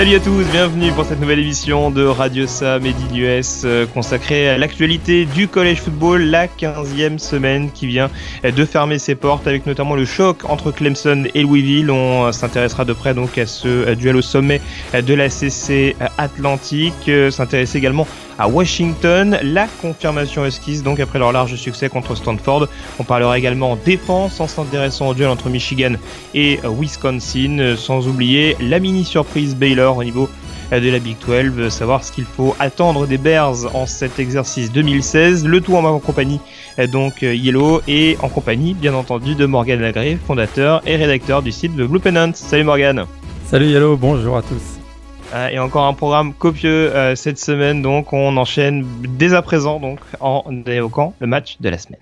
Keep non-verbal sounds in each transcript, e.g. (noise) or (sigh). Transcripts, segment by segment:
Salut à tous, bienvenue pour cette nouvelle émission de Radio Sam et euh, consacrée à l'actualité du college football, la 15e semaine qui vient de fermer ses portes avec notamment le choc entre Clemson et Louisville. On s'intéressera de près donc à ce euh, duel au sommet de la CC Atlantique, euh, s'intéresser également à Washington, la confirmation esquisse donc après leur large succès contre Stanford. On parlera également défense en s'intéressant au duel entre Michigan et Wisconsin, sans oublier la mini surprise Baylor au niveau de la Big 12, savoir ce qu'il faut attendre des Bears en cet exercice 2016. Le tout en compagnie donc Yellow et en compagnie bien entendu de Morgan Lagré, fondateur et rédacteur du site de Blue Pennant. Salut Morgan. Salut Yellow, bonjour à tous. Ah, et encore un programme copieux euh, cette semaine, donc on enchaîne dès à présent donc en évoquant le match de la semaine.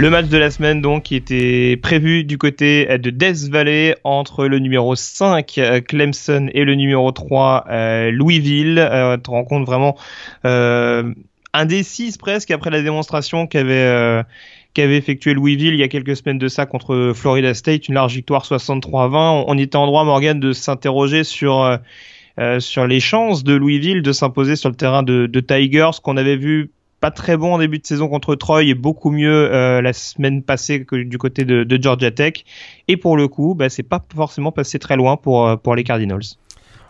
Le match de la semaine donc qui était prévu du côté de Death Valley entre le numéro 5 euh, Clemson et le numéro 3 euh, Louisville. Euh, tu vraiment euh, indécise presque après la démonstration qu'avait qu'avait Louisville il y a quelques semaines de ça contre Florida State, une large victoire 63-20. On, était en droit Morgan de s'interroger sur sur les chances de Louisville de s'imposer sur le terrain de Tigers qu'on avait vu pas très bon en début de saison contre Troy et beaucoup mieux euh, la semaine passée que du côté de, Georgia Tech. Et pour le coup, bah, c'est pas forcément passé très loin pour, euh, pour les Cardinals.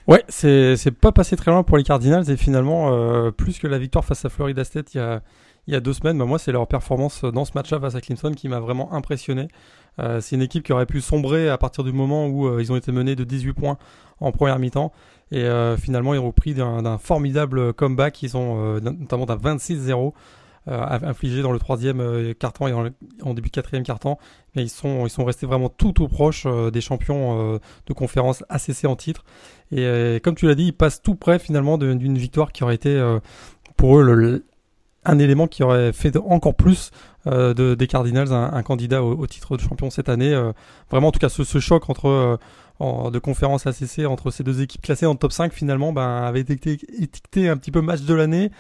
Ouais, c'est, c'est pas passé très loin pour les Cardinals et finalement, euh, plus que la victoire face à Florida State il y a, il y a deux semaines, bah, moi c'est leur performance dans ce match-là face à Clemson qui m'a vraiment impressionné. Euh, c'est une équipe qui aurait pu sombrer à partir du moment où euh, ils ont été menés de 18 points en première mi-temps. Et finalement, ils ont repris d'un formidable comeback. Ils ont notamment d'un 26-0 infligé dans le troisième quart-temps et en, début de quatrième quart-temps. Mais ils sont, ils sont restés vraiment tout tout proche des champions de conférence ACC en titre. Et comme tu l'as dit, ils passent tout près finalement d'une victoire qui aurait été pour eux un élément qui aurait fait encore plus euh, de, des Cardinals un, candidat au, titre de champion cette année. Euh, vraiment, en tout cas, ce, choc entre euh, de conférence ACC entre ces deux équipes classées en top 5 finalement ben, avait été étiqueté un petit peu match de l'année.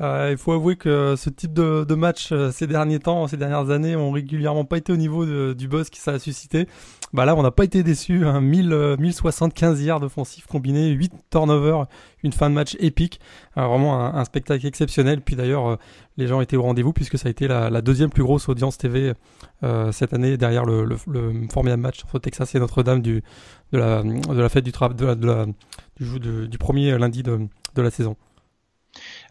Euh, il faut avouer que ce type de, match euh, ces derniers temps, ces dernières années, ont régulièrement pas été au niveau du buzz qui ça a suscité. Bah là, on n'a pas été déçus. Hein. 1000, 1075 yards offensifs combinés, 8 turnovers, une fin de match épique. Euh, vraiment un, spectacle exceptionnel. Puis d'ailleurs, les gens étaient au rendez-vous puisque ça a été la, deuxième plus grosse audience TV cette année derrière le, le, le, formidable match entre Texas et Notre-Dame du de la fête du de du, du premier lundi de, de la saison.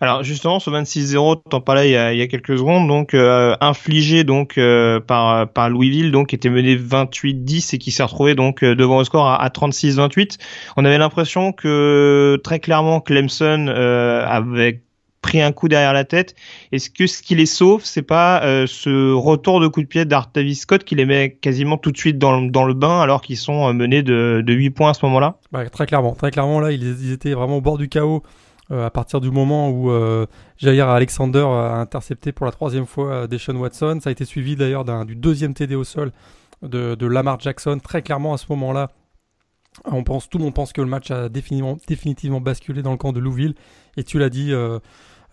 Alors justement, ce 26-0, t'en parlais il y, a, il y a quelques secondes, donc euh, infligé donc euh, par par Louisville, donc qui était mené 28-10 et qui s'est retrouvé donc euh, devant le score à, à 36-28. On avait l'impression que très clairement Clemson avait pris un coup derrière la tête. Est-ce que ce qui les sauve, c'est pas ce retour de coup de pied d'Artavis Scott qui les met quasiment tout de suite dans, dans le bain alors qu'ils sont menés de, de 8 points à ce moment-là? Bah, Très clairement, très clairement là, ils étaient vraiment au bord du chaos euh, à partir du moment où euh, Jair Alexander a intercepté pour la troisième fois euh, Deshaun Watson. Ça a été suivi d'ailleurs du deuxième TD au sol de, Lamar Jackson. Très clairement à ce moment-là, on pense, tout le monde pense que le match a définitivement, basculé dans le camp de Louisville. Et tu l'as dit,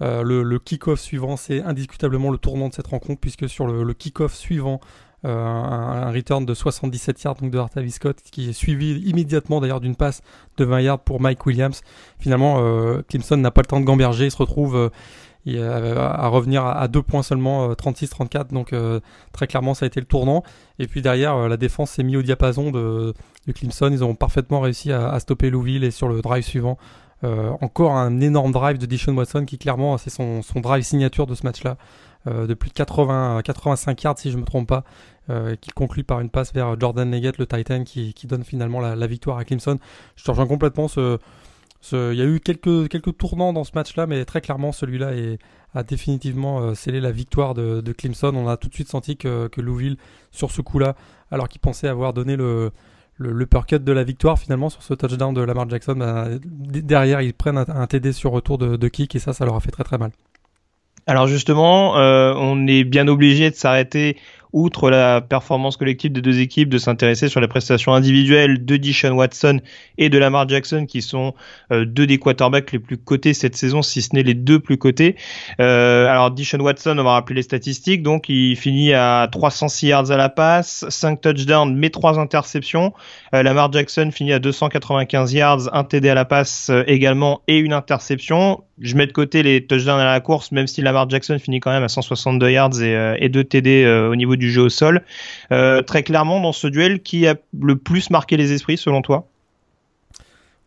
le, kick-off suivant, c'est indiscutablement le tournant de cette rencontre, puisque sur le kick-off suivant, euh, un, return de 77 yards donc de Artavis Scott qui est suivi immédiatement d'ailleurs d'une passe de 20 yards pour Mike Williams. Finalement, euh, Clemson n'a pas le temps de gamberger, il se retrouve euh, à revenir à, deux points seulement, 36-34. Donc très clairement, ça a été le tournant. Et puis derrière, la défense s'est mise au diapason de, de, Clemson. Ils ont parfaitement réussi à, à, stopper Louisville et sur le drive suivant. encore un énorme drive de Dishon Watson qui clairement c'est son, son drive signature de ce match-là. Euh, de plus de 80, 85 yards si je me trompe pas, euh, qui conclut par une passe vers Jordan Leggett, le Titan, qui, qui donne finalement la, victoire à Clemson. Je te rejoins complètement. Ce, il y a eu quelques, quelques tournants dans ce match-là, mais très clairement celui-là a définitivement euh, scellé la victoire de, de, Clemson. On a tout de suite senti que, que sur ce coup-là, alors qu'il pensait avoir donné le, le, le cut de la victoire finalement sur ce touchdown de Lamar Jackson, bah, derrière ils prennent un, un, TD sur retour de, de kick et ça, ça leur a fait très très mal. Alors justement, euh, on est bien obligé de s'arrêter outre la performance collective des deux équipes, de s'intéresser sur les prestations individuelles de Dishon Watson et de Lamar Jackson, qui sont euh, deux des quarterbacks les plus cotés cette saison, si ce n'est les deux plus cotés. Euh, alors Dishon Watson, on va rappeler les statistiques, donc il finit à 306 yards à la passe, 5 touchdowns, mais 3 interceptions. Euh, Lamar Jackson finit à 295 yards, un TD à la passe également et une interception. Je mets de côté les touchdowns à la course, même si Lamar Jackson finit quand même à 162 yards et, euh, et 2 TD au niveau du jeu au sol. très clairement, dans ce duel, qui a le plus marqué les esprits selon toi?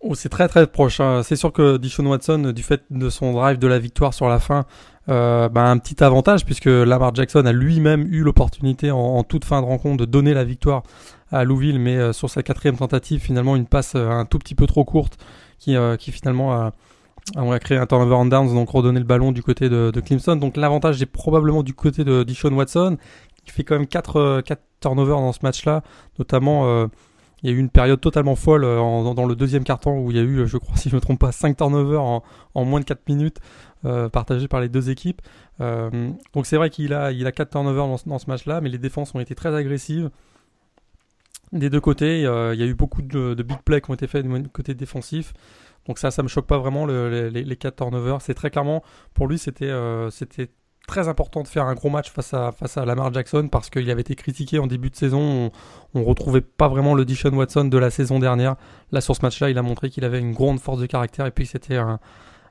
Oh, c'est très très proche. Hein. C'est sûr que Dishon Watson, du fait de son drive de la victoire sur la fin, euh, bah, un petit avantage puisque Lamar Jackson a lui-même eu l'opportunité en, toute fin de rencontre de donner la victoire à Louville, mais euh, sur sa quatrième tentative, finalement une passe euh, un tout petit peu trop courte qui, qui finalement a, a créé un turnover en downs, donc redonner le ballon du côté de, Clemson. Donc l'avantage est probablement du côté de Dishon Watson, qui fait quand même 4, 4 turnovers dans ce match-là, notamment il y a eu une période totalement folle euh, dans le deuxième carton où il y a eu, je crois, (laughs) si je ne me trompe pas, 5 turnovers en, moins de 4 minutes euh, partagés par les deux équipes. Euh, donc c'est vrai qu'il a, il a 4 turnovers dans, dans ce match-là, mais les défenses ont été très agressives des deux côtés. il y a eu beaucoup de, de, big plays qui ont été faits du côté défensif. Donc ça, ça me choque pas vraiment les, les, les 4 turnovers. C'est très clairement, pour lui, c'était c'était très important de faire un gros match face à, Lamar Jackson parce qu'il avait été critiqué en début de saison. On, ne retrouvait pas vraiment le Dishon Watson de la saison dernière. Là, sur ce match-là, il a montré qu'il avait une grande force de caractère et puis c'était un,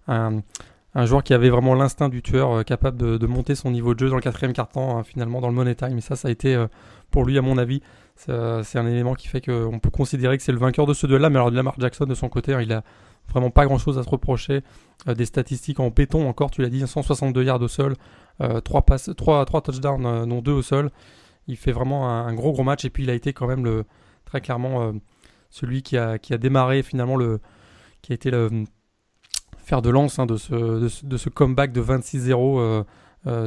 un, joueur qui avait vraiment l'instinct du tueur, euh, capable de, monter son niveau de jeu dans le quatrième quart-temps, hein, finalement, dans le money time. Et ça, ça a été, euh, pour lui, à mon avis, c'est un élément qui fait qu'on peut considérer que c'est le vainqueur de ce duel-là. Mais alors, Lamar Jackson, de son côté, hein, il a vraiment pas grand-chose à se reprocher. Euh, des statistiques en péton encore, tu l'as dit, 162 yards au sol, 3, passes, 3, 3 touchdowns, euh, dont 2 au sol. Il fait vraiment un, gros gros match et puis il a été quand même le, très clairement euh, celui qui a, qui a démarré finalement le qui a été le fer de lance hein, de, ce, de, ce, comeback de 26-0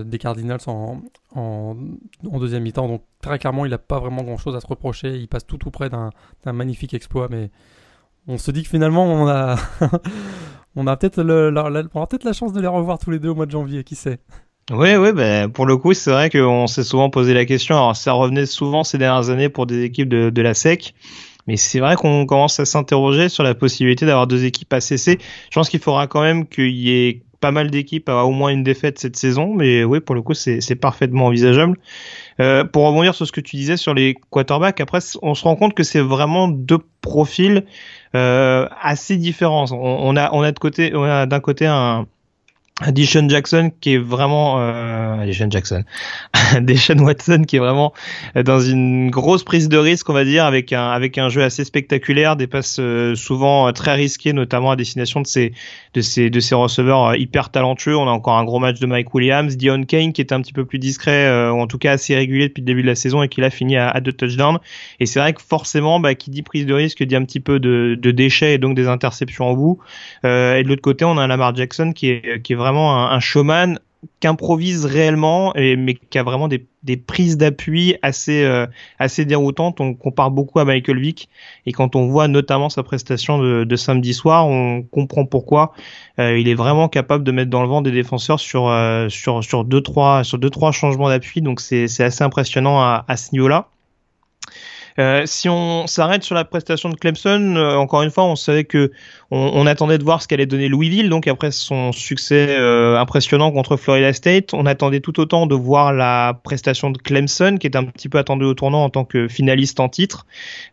des Cardinals en, en, deuxième mi-temps. Donc très clairement, il n'a pas vraiment grand-chose à se reprocher. Il passe tout tout près d'un magnifique exploit, mais on se dit que finalement on a (laughs) peut-être la chance de les revoir tous les deux au mois de janvier, qui sait? Oui, oui, ben, pour le coup, c'est vrai qu'on s'est souvent posé la question. Alors, ça revenait souvent ces dernières années pour des équipes de, la SEC. Mais c'est vrai qu'on commence à s'interroger sur la possibilité d'avoir deux équipes ACC. Je pense qu'il faudra quand même qu'il y ait pas mal d'équipes à au moins une défaite cette saison. Mais oui, pour le coup, c'est parfaitement envisageable. Euh, pour rebondir sur ce que tu disais sur les quarterbacks, après, on se rend compte que c'est vraiment deux profils assez différents. On, on, a, on a de côté, on a d'un côté un Deshaun Jackson qui est vraiment euh, Deshaun Jackson, (laughs) Deshaun Watson qui est vraiment dans une grosse prise de risque on va dire avec un avec un jeu assez spectaculaire, des passes euh, souvent euh, très risquées notamment à destination de ces de ces de ces receveurs euh, hyper talentueux. On a encore un gros match de Mike Williams, Dion Kane qui est un petit peu plus discret ou en tout cas assez régulier depuis le début de la saison et qui l'a fini à, deux touchdowns. Et c'est vrai que forcément bah, qui dit prise de risque dit un petit peu de, de déchets et donc des interceptions au bout. et de l'autre côté on a Lamar Jackson qui est qui est vraiment un, showman qui improvise réellement, et, mais qui a vraiment des, prises d'appui assez, euh, assez déroutantes. On compare beaucoup à Michael Vick, et quand on voit notamment sa prestation de, de samedi soir, on comprend pourquoi. Euh, il est vraiment capable de mettre dans le vent des défenseurs sur, euh, sur, sur deux trois sur deux trois changements d'appui. Donc c'est assez impressionnant à, à ce niveau-là. Euh, si on s'arrête sur la prestation de Clemson, euh, encore une fois, on savait que on, attendait de voir ce qu'allait donner Louisville. Donc après son succès euh, impressionnant contre Florida State, on attendait tout autant de voir la prestation de Clemson, qui est un petit peu attendu au tournant en tant que finaliste en titre.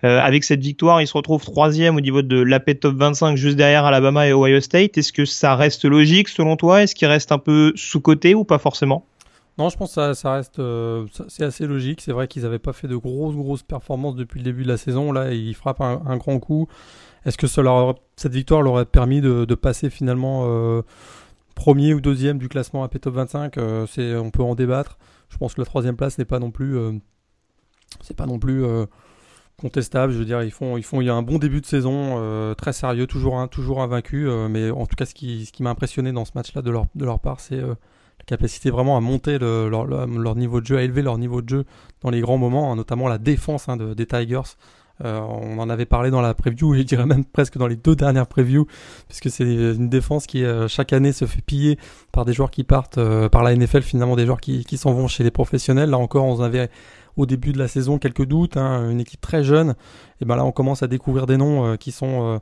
avec cette victoire, il se retrouve troisième au niveau de l'AP Top 25, juste derrière Alabama et Ohio State. Est-ce que ça reste logique selon toi? Est-ce qu'il reste un peu sous côté ou pas forcément? Non, je pense que ça, reste, euh, c'est assez logique. C'est vrai qu'ils n'avaient pas fait de grosses, grosses performances depuis le début de la saison. Là, ils frappent un, grand coup. Est-ce que cette victoire leur aurait permis de, passer finalement euh, premier ou deuxième du classement AP Top 25 euh, c'est, On peut en débattre. Je pense que la troisième place n'est pas non plus, c'est pas non plus contestable. Je veux dire, ils font, ils font, il y a un bon début de saison, très sérieux, toujours toujours invaincu. mais en tout cas, ce qui, ce qui m'a impressionné dans ce match-là de leur, de leur part, c'est capacité vraiment à monter leur, niveau de jeu, à élever leur niveau de jeu dans les grands moments, hein, notamment la défense hein, des Tigers. Euh, on en avait parlé dans la preview, et je dirais même presque dans les deux dernières previews, puisque c'est une défense qui euh, chaque année se fait piller par des joueurs qui partent euh, par la NFL, finalement des joueurs qui, qui s'en vont chez les professionnels. Là encore, on avait au début de la saison quelques doutes, hein, une équipe très jeune. Et ben là, on commence à découvrir des noms qui sont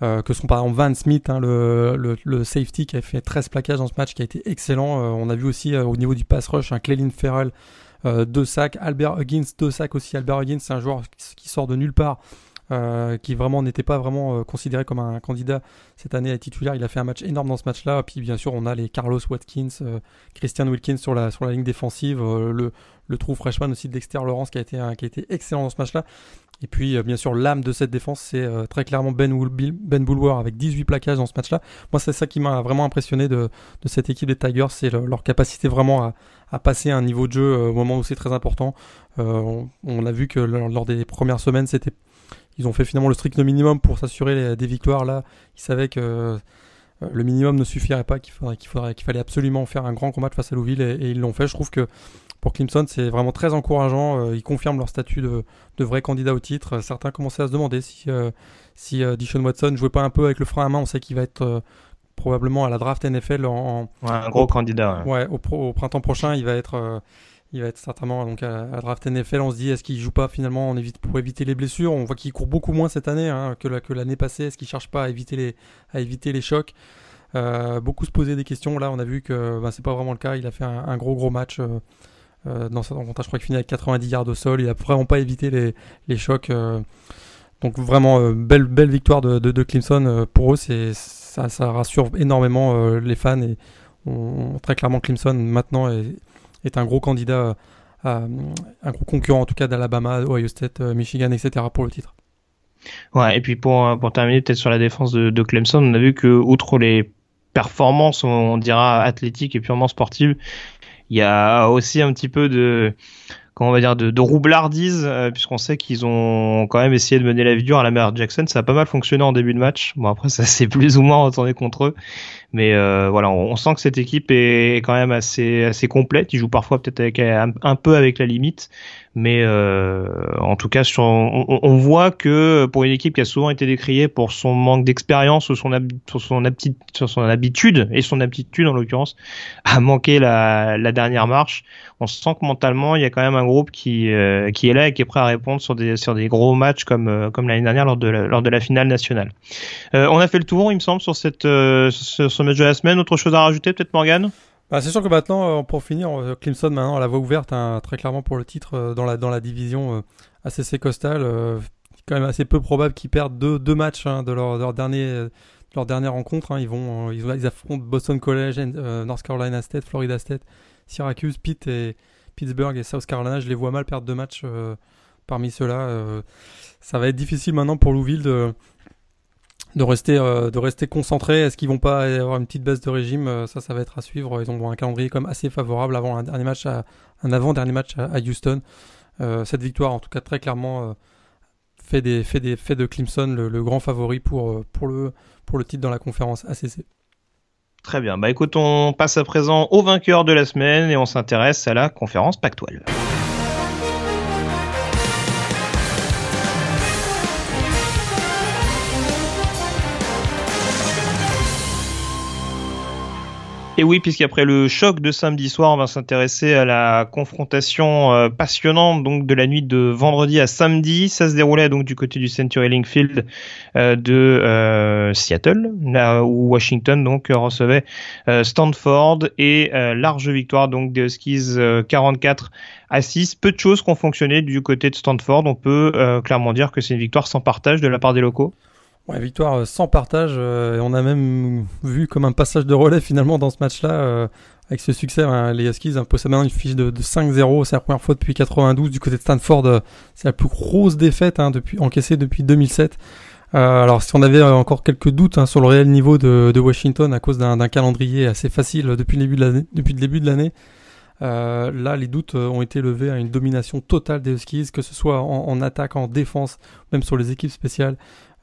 que sont par exemple Van Smith, hein, le, le, safety qui a fait 13 plaquages dans ce match, qui a été excellent. on a vu aussi au niveau du pass rush un Clelin Ferrell, deux sacs, Albert Huggins, deux sacs aussi. Albert Huggins, c'est un joueur qui sort de nulle part euh, qui vraiment n'était pas vraiment euh, considéré comme un candidat cette année à titulaire. Il a fait un match énorme dans ce match-là. Puis bien sûr, on a les Carlos Watkins, euh, Christian Wilkins sur la, sur la ligne défensive, le, le trou freshman aussi de Dexter Lawrence qui a été, qui a été excellent dans ce match-là. Et puis, bien sûr, l'âme de cette défense, c'est très clairement Ben, ben Bulwer avec 18 plaquages dans ce match-là. Moi, c'est ça qui m'a vraiment impressionné de, de, cette équipe des Tigers, c'est leur capacité vraiment à, à, passer un niveau de jeu au moment où c'est très important. On, a vu que lors des premières semaines, c'était ils ont fait finalement le strict minimum pour s'assurer des victoires. Là, ils savaient que euh, le minimum ne suffirait pas, qu'il faudrait, qu'il faudrait, qu'il fallait absolument faire un grand combat face à Louisville et, ils l'ont fait. Je trouve que pour Clemson, c'est vraiment très encourageant. Euh, ils confirment leur statut de, de vrai candidat au titre. Certains commençaient à se demander si, euh, si Dishon Watson jouait pas un peu avec le frein à main. On sait qu'il va être probablement à la draft NFL en, un gros candidat. Ouais, au, au, printemps prochain, il va être il va être certainement donc à, draft NFL. On se dit est-ce qu'il joue pas finalement on évite, pour éviter les blessures? On voit qu'il court beaucoup moins cette année hein, que, que l'année passée. Est-ce qu'il cherche pas à éviter les, à éviter les chocs? Euh, Beaucoup se posaient des questions. Là, on a vu que bah, c'est pas vraiment le cas. Il a fait un, gros gros match euh, euh, dans sa rencontre. Je crois qu'il finit avec 90 yards au sol. Il a vraiment pas évité les, les chocs. donc vraiment belle belle victoire de, de, Clemson pour eux. Ça, rassure énormément les fans et très clairement Clemson maintenant est est un gros candidat, un gros concurrent en tout cas d'Alabama, Ohio State, euh, Michigan, etc. pour le titre. Ouais, et puis pour, euh, pour terminer peut-être sur la défense de, Clemson, on a vu que outre les performances, on dira athlétiques et purement sportives, il y a aussi un petit peu de comment on va dire de, de roublardise euh, puisqu'on sait qu'ils ont quand même essayé de mener la vie dure à la mère Jackson. Ça a pas mal fonctionné en début de match. Bon après (laughs) ça s'est plus ou moins retourné contre eux. Mais euh, voilà on, sent que cette équipe est quand même assez assez complète. Ils jouent parfois peut-être un, peu avec la limite mais euh, en tout cas on, voit que pour une équipe qui a souvent été décriée pour son manque d'expérience ou son, sur son, sur son habitude et son aptitude en l'occurrence à manquer la, dernière marche on sent que mentalement il y a quand même un groupe qui euh, est là et qui est prêt à répondre sur des gros matchs comme euh, comme l'année dernière lors de la, finale nationale. Euh, on a fait le tour, il me semble, sur sur ce match de la semaine. Autre chose à rajouter, peut-être Morgan bah, c'est sûr que maintenant, pour finir, Clemson maintenant a la voie ouverte hein, très clairement pour le titre dans la dans la division ACC Coastal. quand même assez peu probable qu'ils perdent deux, deux matchs hein, de leur, leur dernier leur dernière rencontre. Hein. Ils vont ils, affrontent Boston College, North Carolina State, Florida State Syracuse, Pitt et Pittsburgh et South Carolina, je les vois mal perdre deux matchs euh, parmi ceux-là. Euh, ça va être difficile maintenant pour Louisville de, de rester euh, de rester concentré. Est-ce qu'ils vont pas avoir une petite baisse de régime Ça, ça va être à suivre. Ils ont un calendrier comme assez favorable avant un dernier match à, un avant dernier match à, Houston. cette victoire, en tout cas très clairement, fait des fait de Clemson le, grand favori pour le titre dans la conférence ACC. Très bien. Bah écoute, on passe à présent au vainqueur de la semaine et on s'intéresse à la conférence Pac-12. Et oui, puisqu'après le choc de samedi soir, on va s'intéresser à la confrontation euh, passionnante donc de la nuit de vendredi à samedi. Ça se déroulait donc du côté du Century Link Field euh, de euh, Seattle, là où Washington donc recevait Stanford et large victoire donc des Huskies 44 à 6. Peu de choses qui ont fonctionné du côté de Stanford. On peut clairement dire que c'est une victoire sans partage de la part des locaux. Ouais, victoire euh, sans partage. Euh, on a même vu comme un passage de relais finalement dans ce match-là. Euh, avec ce succès, hein, les Huskies possèdent maintenant une fiche de, 5-0. C'est la première fois depuis 92 du côté de Stanford. c'est la plus grosse défaite hein, depuis, encaissée depuis 2007. alors si on avait encore quelques doutes hein, sur le réel niveau de, Washington à cause d'un calendrier assez facile depuis le début de l'année, là, les doutes ont été levés à une domination totale des Huskies, que ce soit en attaque, en défense, même sur les équipes spéciales.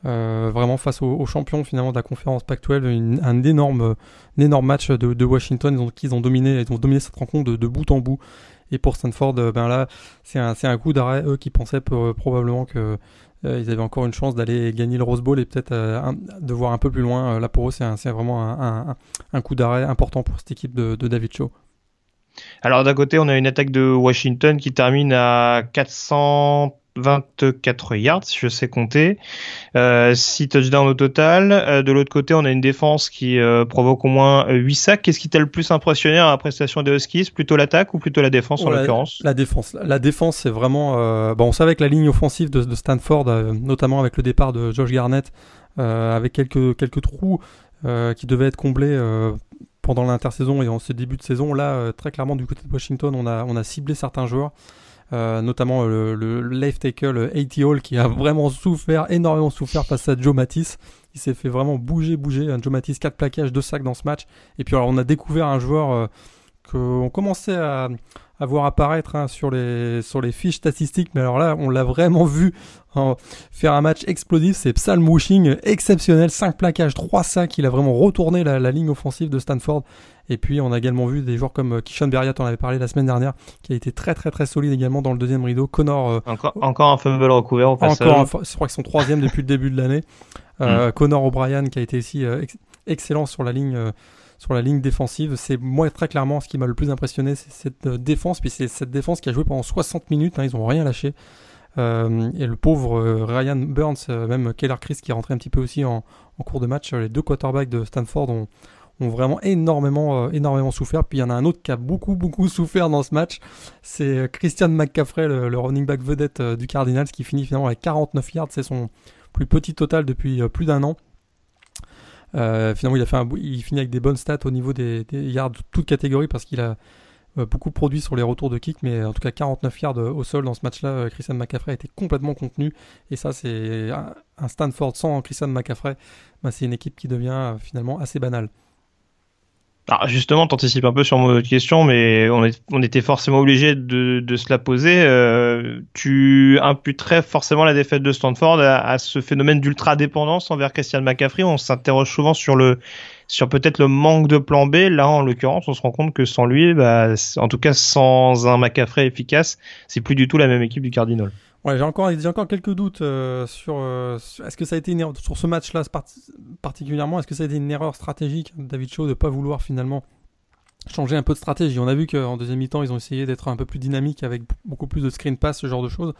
Euh, vraiment face aux, champions finalement de la conférence Pac-12, un énorme, énorme match de, Washington. Ils ont, ont dominé, ils ont dominé cette rencontre de, bout en bout. Et pour Stanford, euh, ben là, c'est un, un, coup d'arrêt. Eux qui pensaient probablement que euh, ils avaient encore une chance d'aller gagner le Rose Bowl et peut-être de voir un peu plus loin. là pour eux, c'est vraiment un, un, coup d'arrêt important pour cette équipe de, de David Shaw. Alors d'un côté, on a une attaque de Washington qui termine à 400 24 yards, si je sais compter, euh, 6 touchdowns au total. Euh, de l'autre côté, on a une défense qui euh, provoque au moins 8 sacs. Qu'est-ce qui t'a le plus impressionné à la prestation des Huskies? Plutôt l'attaque ou plutôt la défense en l'occurrence? La défense. La défense, c'est vraiment... Euh, bon, on savait que la ligne offensive de, de Stanford, notamment avec le départ de Josh Garnett, avec quelques, quelques trous qui devaient être comblés pendant l'intersaison et en ce début de saison, là, très clairement, du côté de Washington, on a, on a ciblé certains joueurs. Euh, notamment le, le, left tackle A.T. Hall qui a (laughs) vraiment souffert, énormément souffert face à Joe Matisse. Il s'est fait vraiment bouger, bouger. Joe Matisse, 4 plaquages, 2 sacs dans ce match. Et puis alors on a découvert un joueur euh, qu'on commençait à, à, voir apparaître hein, sur, les, sur les fiches statistiques, mais alors là on l'a vraiment vu hein, faire un match explosif. C'est Psalm Wishing exceptionnel, 5 plaquages, 3 sacs. Il a vraiment retourné la, la ligne offensive de Stanford. Et puis on a également vu des joueurs comme euh, Kishon Berriat, on avait parlé la semaine dernière, qui a été très très très solide également dans le deuxième rideau. Connor. Euh, encore, encore un fumble recouvert au passage. Encore, je crois que son troisième (laughs) depuis le début de l'année. Euh, mm. Connor O'Brien qui a été aussi excellent sur la ligne sur la ligne défensive. C'est moi très clairement ce qui m'a le plus impressionné, c'est cette défense. Puis c'est cette défense qui a joué pendant 60 minutes. Hein, ils ont rien lâché. Euh, et le pauvre Ryan Burns, même Keller Chris qui est rentré un petit peu aussi en, cours de match, les deux quarterbacks de Stanford ont, vraiment énormément, euh, énormément souffert. Puis il y en a un autre qui a beaucoup, beaucoup souffert dans ce match. C'est euh, Christian McCaffrey, le, running back vedette euh, du Cardinals, qui finit finalement avec 49 yards. C'est son plus petit total depuis plus d'un an. Finalement, il, a fait il finit avec des bonnes stats au niveau des, des yards, toutes catégories, parce qu'il a beaucoup produit sur les retours de kick, mais en tout cas 49 yards au sol dans ce match-là. Christian McCaffrey été complètement contenu, et ça, c'est un Stanford sans Christian McCaffrey. Bah, c'est une équipe qui devient finalement assez banale. Alors justement, t'anticipes un peu sur mon question, mais on, était forcément obligé de, se la poser. Euh, tu imputerais forcément la défaite de Stanford à, ce phénomène d'ultra dépendance envers Christian McCaffrey? On s'interroge souvent sur le sur peut-être le manque de plan B. Là, en l'occurrence, on se rend compte que sans lui, bah, en tout cas sans un McCaffrey efficace, c'est plus du tout la même équipe du Cardinal. Ouais, j'ai encore, j'ai encore quelques doutes euh, sur, euh, est-ce que ça a été sur ce match-là particulièrement, est-ce que ça a été une erreur stratégique David Shaw de pas vouloir finalement changer un peu de stratégie? On a vu qu'en deuxième mi-temps, ils ont essayé d'être un peu plus dynamiques avec beaucoup plus de screen pass, ce genre de choses.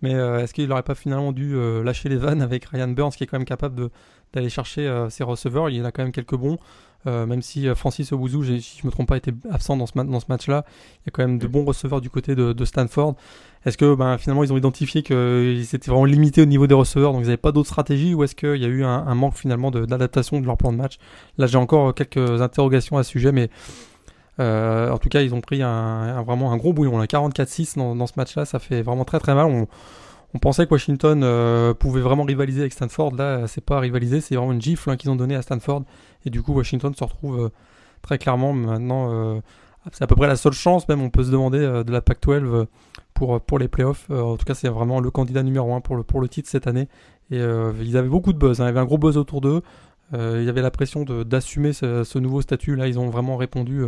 Mais euh, est-ce qu'il n'aurait pas finalement dû lâcher les vannes avec Ryan Burns qui est quand même capable d'aller chercher ses receveurs? Il y en a quand même quelques bons. Même si Francis Obouzou, si je me trompe pas, était absent dans ce, dans ce match-là, il y a quand même de bons receveurs du côté de, de Stanford. Est-ce que ben, finalement ils ont identifié qu'ils étaient vraiment limités au niveau des receveurs, donc ils n'avaient pas d'autres stratégies, ou est-ce qu'il y a eu un, manque finalement d'adaptation de, leur plan de match? Là j'ai encore quelques interrogations à ce sujet, mais euh, en tout cas ils ont pris un, vraiment un gros bouillon. 44-6 dans, ce match-là, ça fait vraiment très très mal. On, pensait que Washington euh, pouvait vraiment rivaliser avec Stanford. Là, c'est pas rivaliser, c'est vraiment une gifle hein, qu'ils ont donnée à Stanford. Et du coup, Washington se retrouve euh, très clairement maintenant. c'est à peu près la seule chance, même on peut se demander de la Pac-12 pour, pour les playoffs. Euh, en tout cas, c'est vraiment le candidat numéro un pour le, titre cette année. Et euh, ils avaient beaucoup de buzz, hein. il y avait un gros buzz autour d'eux. Euh, il y avait la pression d'assumer ce, nouveau statut. Là, ils ont vraiment répondu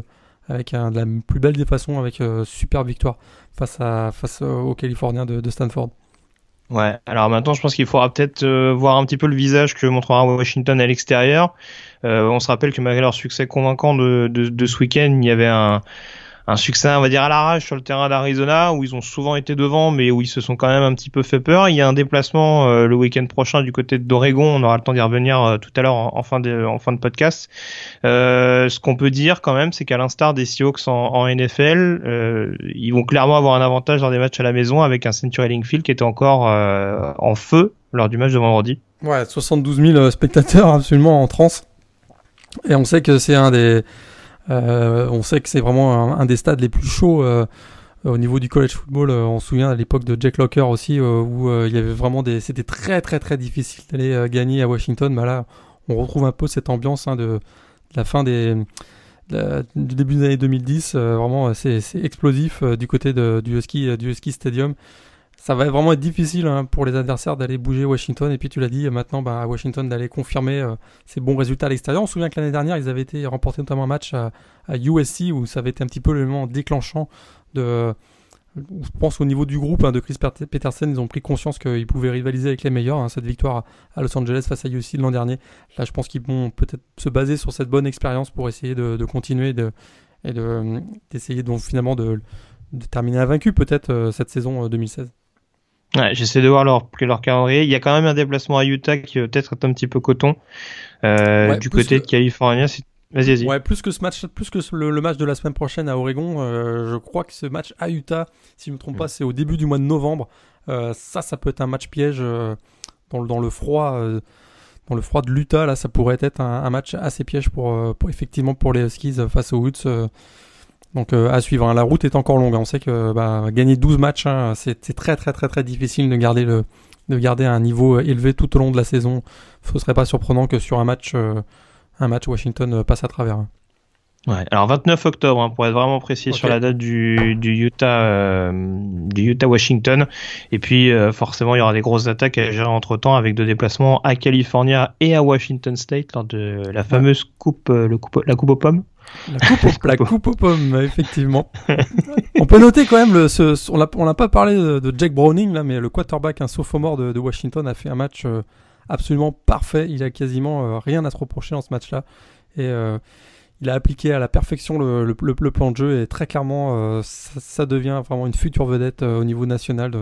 avec de la plus belle des façons, avec super victoire face, aux Californiens de Stanford. Ouais, alors maintenant je pense qu'il faudra peut-être voir un petit peu le visage que montrera Washington à l'extérieur. on se rappelle que malgré leur succès convaincant de, de, de ce week-end, il y avait un, un succès, on va dire, à l'arrache sur le terrain d'Arizona, où ils ont souvent été devant, mais où ils se sont quand même un petit peu fait peur. Il y a un déplacement euh, le week-end prochain du côté d'Oregon. On aura le temps d'y revenir euh, tout à l'heure en, fin de, en fin de podcast. Euh, ce qu'on peut dire quand même, c'est qu'à l'instar des Seahawks en, en NFL, euh, ils vont clairement avoir un avantage dans des matchs à la maison avec un Century Link qui était encore en feu lors du match de vendredi. Ouais, 72 000 spectateurs absolument en transe. Et on sait que c'est un des euh, on sait que c'est vraiment un, des stades les plus chauds euh, au niveau du college football. Euh, on se souvient à l'époque de Jack Locker aussi, où il y avait vraiment des, c'était très très très difficile d'aller gagner à Washington. Mais là, on retrouve un peu cette ambiance hein, de, la fin des du début des années 2010, vraiment c'est explosif du côté de, du Husky du Husky Stadium ça va vraiment être difficile hein, pour les adversaires d'aller bouger Washington. Et puis tu l'as dit, maintenant bah, à Washington d'aller confirmer euh, ses bons résultats à l'extérieur. On se souvient que l'année dernière, ils avaient été remportés notamment un match à, USC où ça avait été un petit peu le moment déclenchant de. Je pense au niveau du groupe hein, de Chris Peterson, ils ont pris conscience qu'ils pouvaient rivaliser avec les meilleurs. Hein, cette victoire à Los Angeles face à USC l'an dernier. Là, je pense qu'ils vont peut-être se baser sur cette bonne expérience pour essayer de, continuer et d'essayer donc finalement de, de terminer invaincu peut-être cette saison 2016. Ouais, j'essaie de voir leur, leur calendrier. Il y a quand même un déplacement à Utah qui peut-être être un petit peu coton. du côté de Californie, Vas-y, vas-y. Ouais, plus que ce match, plus que le, match de la semaine prochaine à Oregon, je crois que ce match à Utah, si je me trompe pas, mm. c'est au début du mois de novembre. ça, ça peut être un match piège dans, dans, le froid dans le froid de l'Utah, là, ça pourrait être un, match assez piège pour, euh, pour, effectivement pour les Huskies face aux Woods. Euh. donc euh, à suivre. Hein. La route est encore longue. Hein. On sait que bah, gagner 12 matchs, hein, c'est très très très très difficile de garder le de garder un niveau élevé tout au long de la saison. Ce serait pas surprenant que sur un match un match Washington passe à travers. Ouais, alors 29 octobre, hein, pour être vraiment précis sur la date du, du Utah, euh, du Utah Washington. Et puis euh, forcément, il y aura des grosses attaques à gérer entre temps avec deux déplacements à California et à Washington State lors de la fameuse coupe, euh, le coupe, la coupe aux pommes. La coupe, la (laughs) coupe aux pommes, (laughs) effectivement. (laughs) on peut noter quand même, le, ce, on n'a pas parlé de, de, Jack Browning là, mais le quarterback, un sophomore de, de Washington, a fait un match absolument parfait. Il a quasiment rien à se reprocher dans ce match-là. Et il a appliqué à la perfection le, plan de jeu et très clairement, euh, ça, devient vraiment une future vedette euh, au niveau national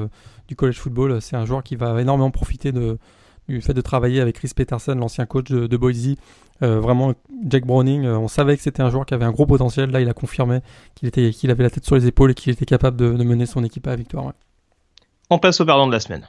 du college football. C'est un joueur qui va énormément profiter du fait de travailler avec Chris Peterson, l'ancien coach de, Boise. Euh, vraiment, Jack Browning, on savait que c'était un joueur qui avait un gros potentiel. Là, il a confirmé qu'il avait la tête sur les épaules et qu'il était capable de, mener son équipe à la victoire. On passe au perdant de la semaine.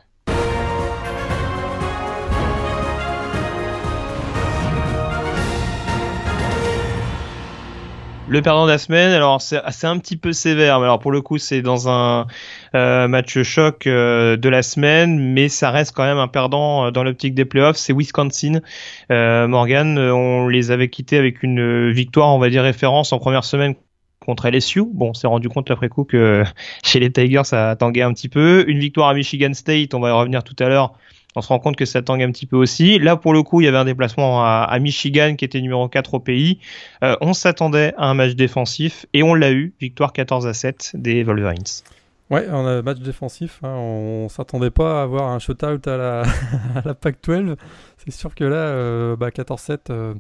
Le perdant de la semaine, alors c'est un petit peu sévère, mais alors pour le coup c'est dans un euh, match choc euh, de la semaine, mais ça reste quand même un perdant euh, dans l'optique des playoffs, c'est Wisconsin. Morgan, on les avait quittés avec une victoire, on va dire référence en première semaine contre LSU. Bon, on s'est rendu compte après coup que (laughs) chez les Tigers ça a tangué un petit peu. Une victoire à Michigan State, on va y revenir tout à l'heure on se rend compte que ça tangue un petit peu aussi. Là, pour le coup, il y avait un déplacement à, Michigan qui était numéro 4 au pays. Euh, on s'attendait à un match défensif et on l'a eu. Victoire 14 à 7 des Wolverines. Ouais, on a un match défensif. Hein. On s'attendait pas à avoir un shootout à la, (laughs) à la PAC-12. C'est sûr que là, euh, bah 14-7, euh,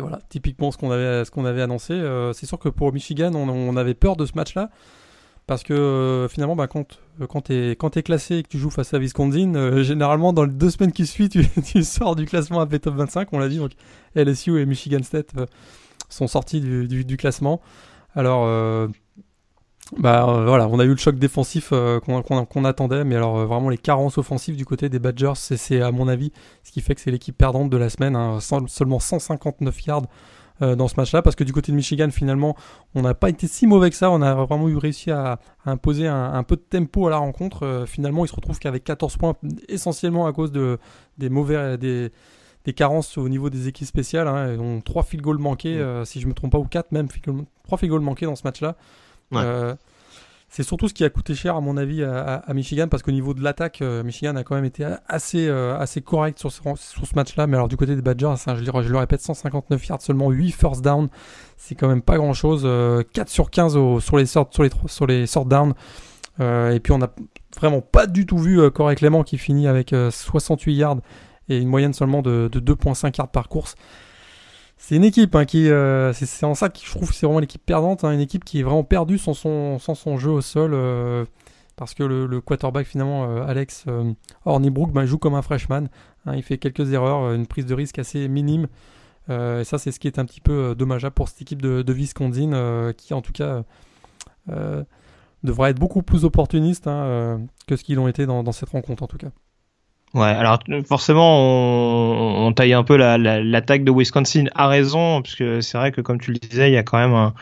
voilà, typiquement ce qu'on avait, annoncé. c'est sûr que pour Michigan, on avait peur de ce match-là. Parce que euh, finalement, bah, quand, euh, tu es, classé et que tu joues face à Wisconsin, euh, (laughs) généralement dans les deux semaines qui suivent, tu, (laughs) sors du classement AP Top 25, on l'a dit. Donc LSU et Michigan State sont sortis du, du, classement. Alors, bah, voilà, on a eu le choc défensif qu'on attendait, mais alors vraiment les carences offensives du côté des Badgers, c'est à mon avis ce qui fait que c'est l'équipe perdante de la semaine. Hein, seulement 159 yards euh, dans ce match-là, parce que du côté de Michigan, finalement, on n'a pas été si mauvais que ça. On a vraiment eu réussi à, imposer un, peu de tempo à la rencontre. Euh, finalement, ils se retrouvent qu'avec 14 points, essentiellement à cause de, des mauvais. Des, des carences au niveau des équipes spéciales. Hein. Ils ont 3 field goals manqués, euh, si je me trompe pas, ou 4 même, 3 field goals manqués dans ce match-là. Ouais. C'est surtout ce qui a coûté cher, à mon avis, à, Michigan, parce qu'au niveau de l'attaque, euh, Michigan a quand même été assez, euh, assez correct sur ce, match-là. Mais alors, du côté des Badgers, hein, je, le répète, 159 yards, seulement 8 first down. C'est quand même pas grand-chose. 4 euh, sur 15 sur les sorts, sur les, sur les sorts down. et puis, on a vraiment pas du tout vu Corey Clément qui finit avec 68 yards et une moyenne seulement de, de 2,5 yards par course c'est une équipe hein, qui, euh, c'est en ça que je trouve que c'est vraiment l'équipe perdante, hein, une équipe qui est vraiment perdue sans son, jeu au sol, euh, parce que le, quarterback finalement, euh, Alex Hornibrook, ben, joue comme un freshman, hein, il fait quelques erreurs, une prise de risque assez minime, et ça c'est ce qui est un petit peu dommageable pour cette équipe de, de Wisconsin, qui en tout cas devrait être beaucoup plus opportuniste que ce qu'ils ont été dans cette rencontre en tout cas. Ouais, alors forcément, on, on taille un peu l'attaque la, de Wisconsin à raison, parce que c'est vrai que comme tu le disais, il y a quand même un,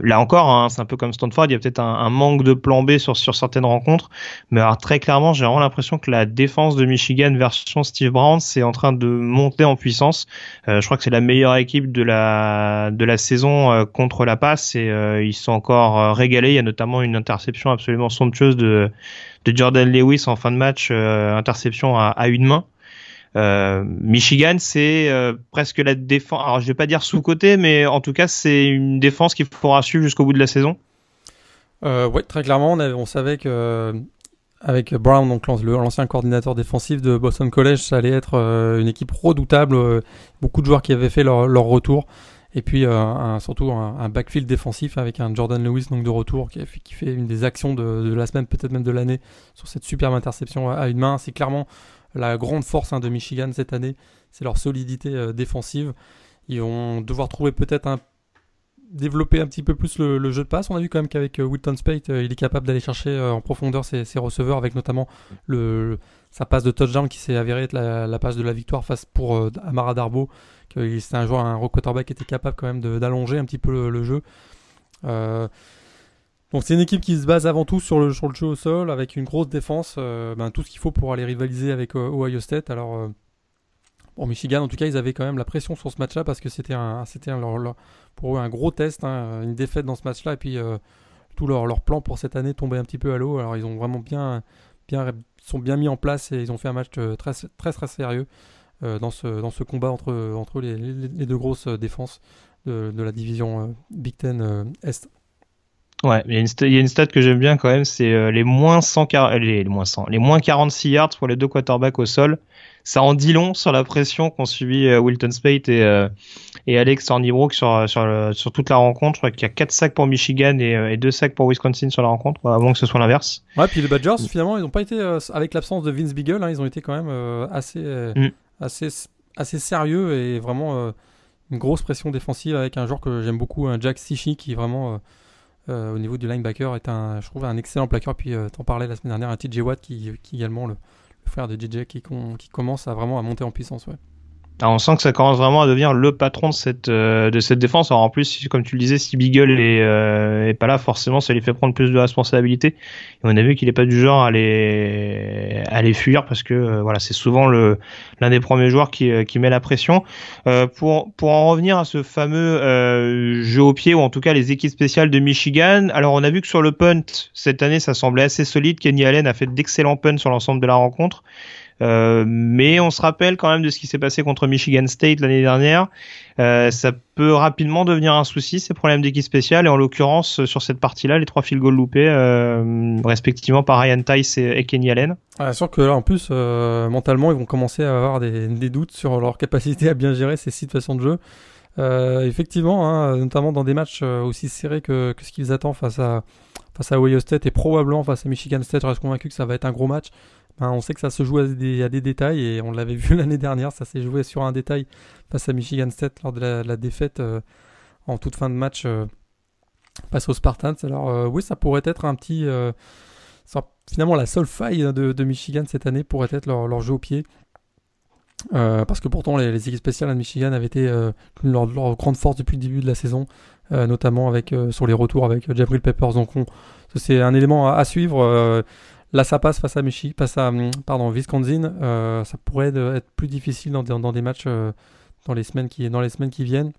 là encore, hein, c'est un peu comme Stanford, il y a peut-être un, manque de plan B sur, sur certaines rencontres, mais alors très clairement, j'ai vraiment l'impression que la défense de Michigan version Steve Brown, c'est en train de monter en puissance. Euh, je crois que c'est la meilleure équipe de la de la saison euh, contre la passe et euh, ils sont encore régalés. Il y a notamment une interception absolument somptueuse de Jordan Lewis en fin de match, interception à, une main. Euh, Michigan, c'est euh, presque la défense. Alors, je vais pas dire sous côté, mais en tout cas, c'est une défense qu'il faudra suivre jusqu'au bout de la saison. Euh, ouais, très clairement, on, savait que euh, avec Brown, donc l'ancien coordinateur défensif de Boston College, ça allait être une équipe redoutable. beaucoup de joueurs qui avaient fait leur retour. Et puis un, surtout un, backfield défensif avec un Jordan Lewis donc de retour qui, fait une des actions de, la semaine, peut-être même de l'année, sur cette superbe interception à, une main. C'est clairement la grande force hein, de Michigan cette année, c'est leur solidité défensive. Ils vont devoir trouver peut-être un développer un petit peu plus le, jeu de passe. On a vu quand même qu'avec euh, Wilton Spate, euh, il est capable d'aller chercher euh, en profondeur ses, receveurs, avec notamment sa passe de touchdown qui s'est avérée être la, passe de la victoire face pour Amara Darbo. C'est un joueur, un quarterback qui était capable quand même d'allonger un petit peu le, jeu. donc c'est une équipe qui se base avant tout sur le, sur jeu au sol, avec une grosse défense, ben, tout ce qu'il faut pour aller rivaliser avec Ohio State. Alors Michigan, en tout cas, ils avaient quand même la pression sur ce match-là parce que c'était un, c'était pour eux un gros test, hein, une défaite dans ce match-là, et puis euh, tout leur, leur, plan pour cette année tombait un petit peu à l'eau. Alors ils ont vraiment bien, bien, sont bien mis en place et ils ont fait un match euh, très, très, très sérieux euh, dans, ce, dans ce combat entre, entre les, les, deux grosses défenses de, de la division Big Ten Est. Ouais, il y, a une il y a une stat que j'aime bien quand même, c'est les moins 100, les, les, moins 100, les moins 46 yards pour les deux quarterbacks au sol ça en dit long sur la pression qu'ont subi euh, Wilton Spate et, euh, et Alex Hornibrook sur, sur, sur toute la rencontre. Je crois qu'il y a 4 sacs pour Michigan et, euh, et 2 sacs pour Wisconsin sur la rencontre, avant que ce soit l'inverse. Ouais, puis les Badgers, finalement, ils n'ont pas été, avec l'absence de Vince Beagle, hein, ils ont été quand même assez, mm. Assez, assez sérieux et vraiment une grosse pression défensive avec un joueur que j'aime beaucoup, un Jack Sichi, qui vraiment. au niveau du linebacker est un, je trouve un excellent plaqueur. Puis t'en parlais la semaine dernière, un TJ Watt qui, qui également le, frère de DJ qui, qui commence à vraiment à monter en puissance. On sent que ça commence vraiment à devenir le patron de cette euh, de cette défense. Alors en plus, comme tu le disais, si Beagle est, euh, est pas là, forcément, ça lui fait prendre plus de responsabilités. Et on a vu qu'il est pas du genre à les à les fuir parce que euh, voilà, c'est souvent l'un des premiers joueurs qui qui met la pression. pour pour en revenir à ce fameux jeu au pied ou en tout cas les équipes spéciales de Michigan. Alors on a vu que sur le punt cette année, ça semblait assez solide. Kenny Allen a fait d'excellents punts sur l'ensemble de la rencontre. Euh, mais on se rappelle quand même de ce qui s'est passé contre Michigan State l'année dernière. Euh, ça peut rapidement devenir un souci ces problèmes d'équipe spéciale et en l'occurrence sur cette partie-là, les trois field goals loupés, euh, respectivement par Ryan Tice et, Kenny Allen. Ah, sûr que là en plus mentalement ils vont commencer à avoir des, doutes sur leur capacité à bien gérer ces situations de jeu. Euh, effectivement, hein, notamment dans des matchs aussi serrés que, que ce qu'ils attendent face à, face à Ohio State et probablement face à Michigan State, je reste convaincu que ça va être un gros match on sait que ça se joue à des, détails et on l'avait (laughs) vu l'année dernière, ça s'est joué sur un détail face à Michigan State lors de la, défaite euh, en toute fin de match euh, face aux Spartans. Alors euh, oui, ça pourrait être un petit... finalement, la seule faille de, Michigan cette année pourrait être leur, jeu au pied. parce que pourtant les, équipes spéciales de Michigan avaient été leur, grande force depuis le début de la saison, notamment avec sur les retours avec Jabril Peppers. Donc c'est un élément à suivre. Là, ça passe face à Michi, passe à hum, pardon, Wisconsin. Euh, ça pourrait être plus difficile dans, dans, des matchs euh, dans, les semaines qui, dans les semaines qui viennent.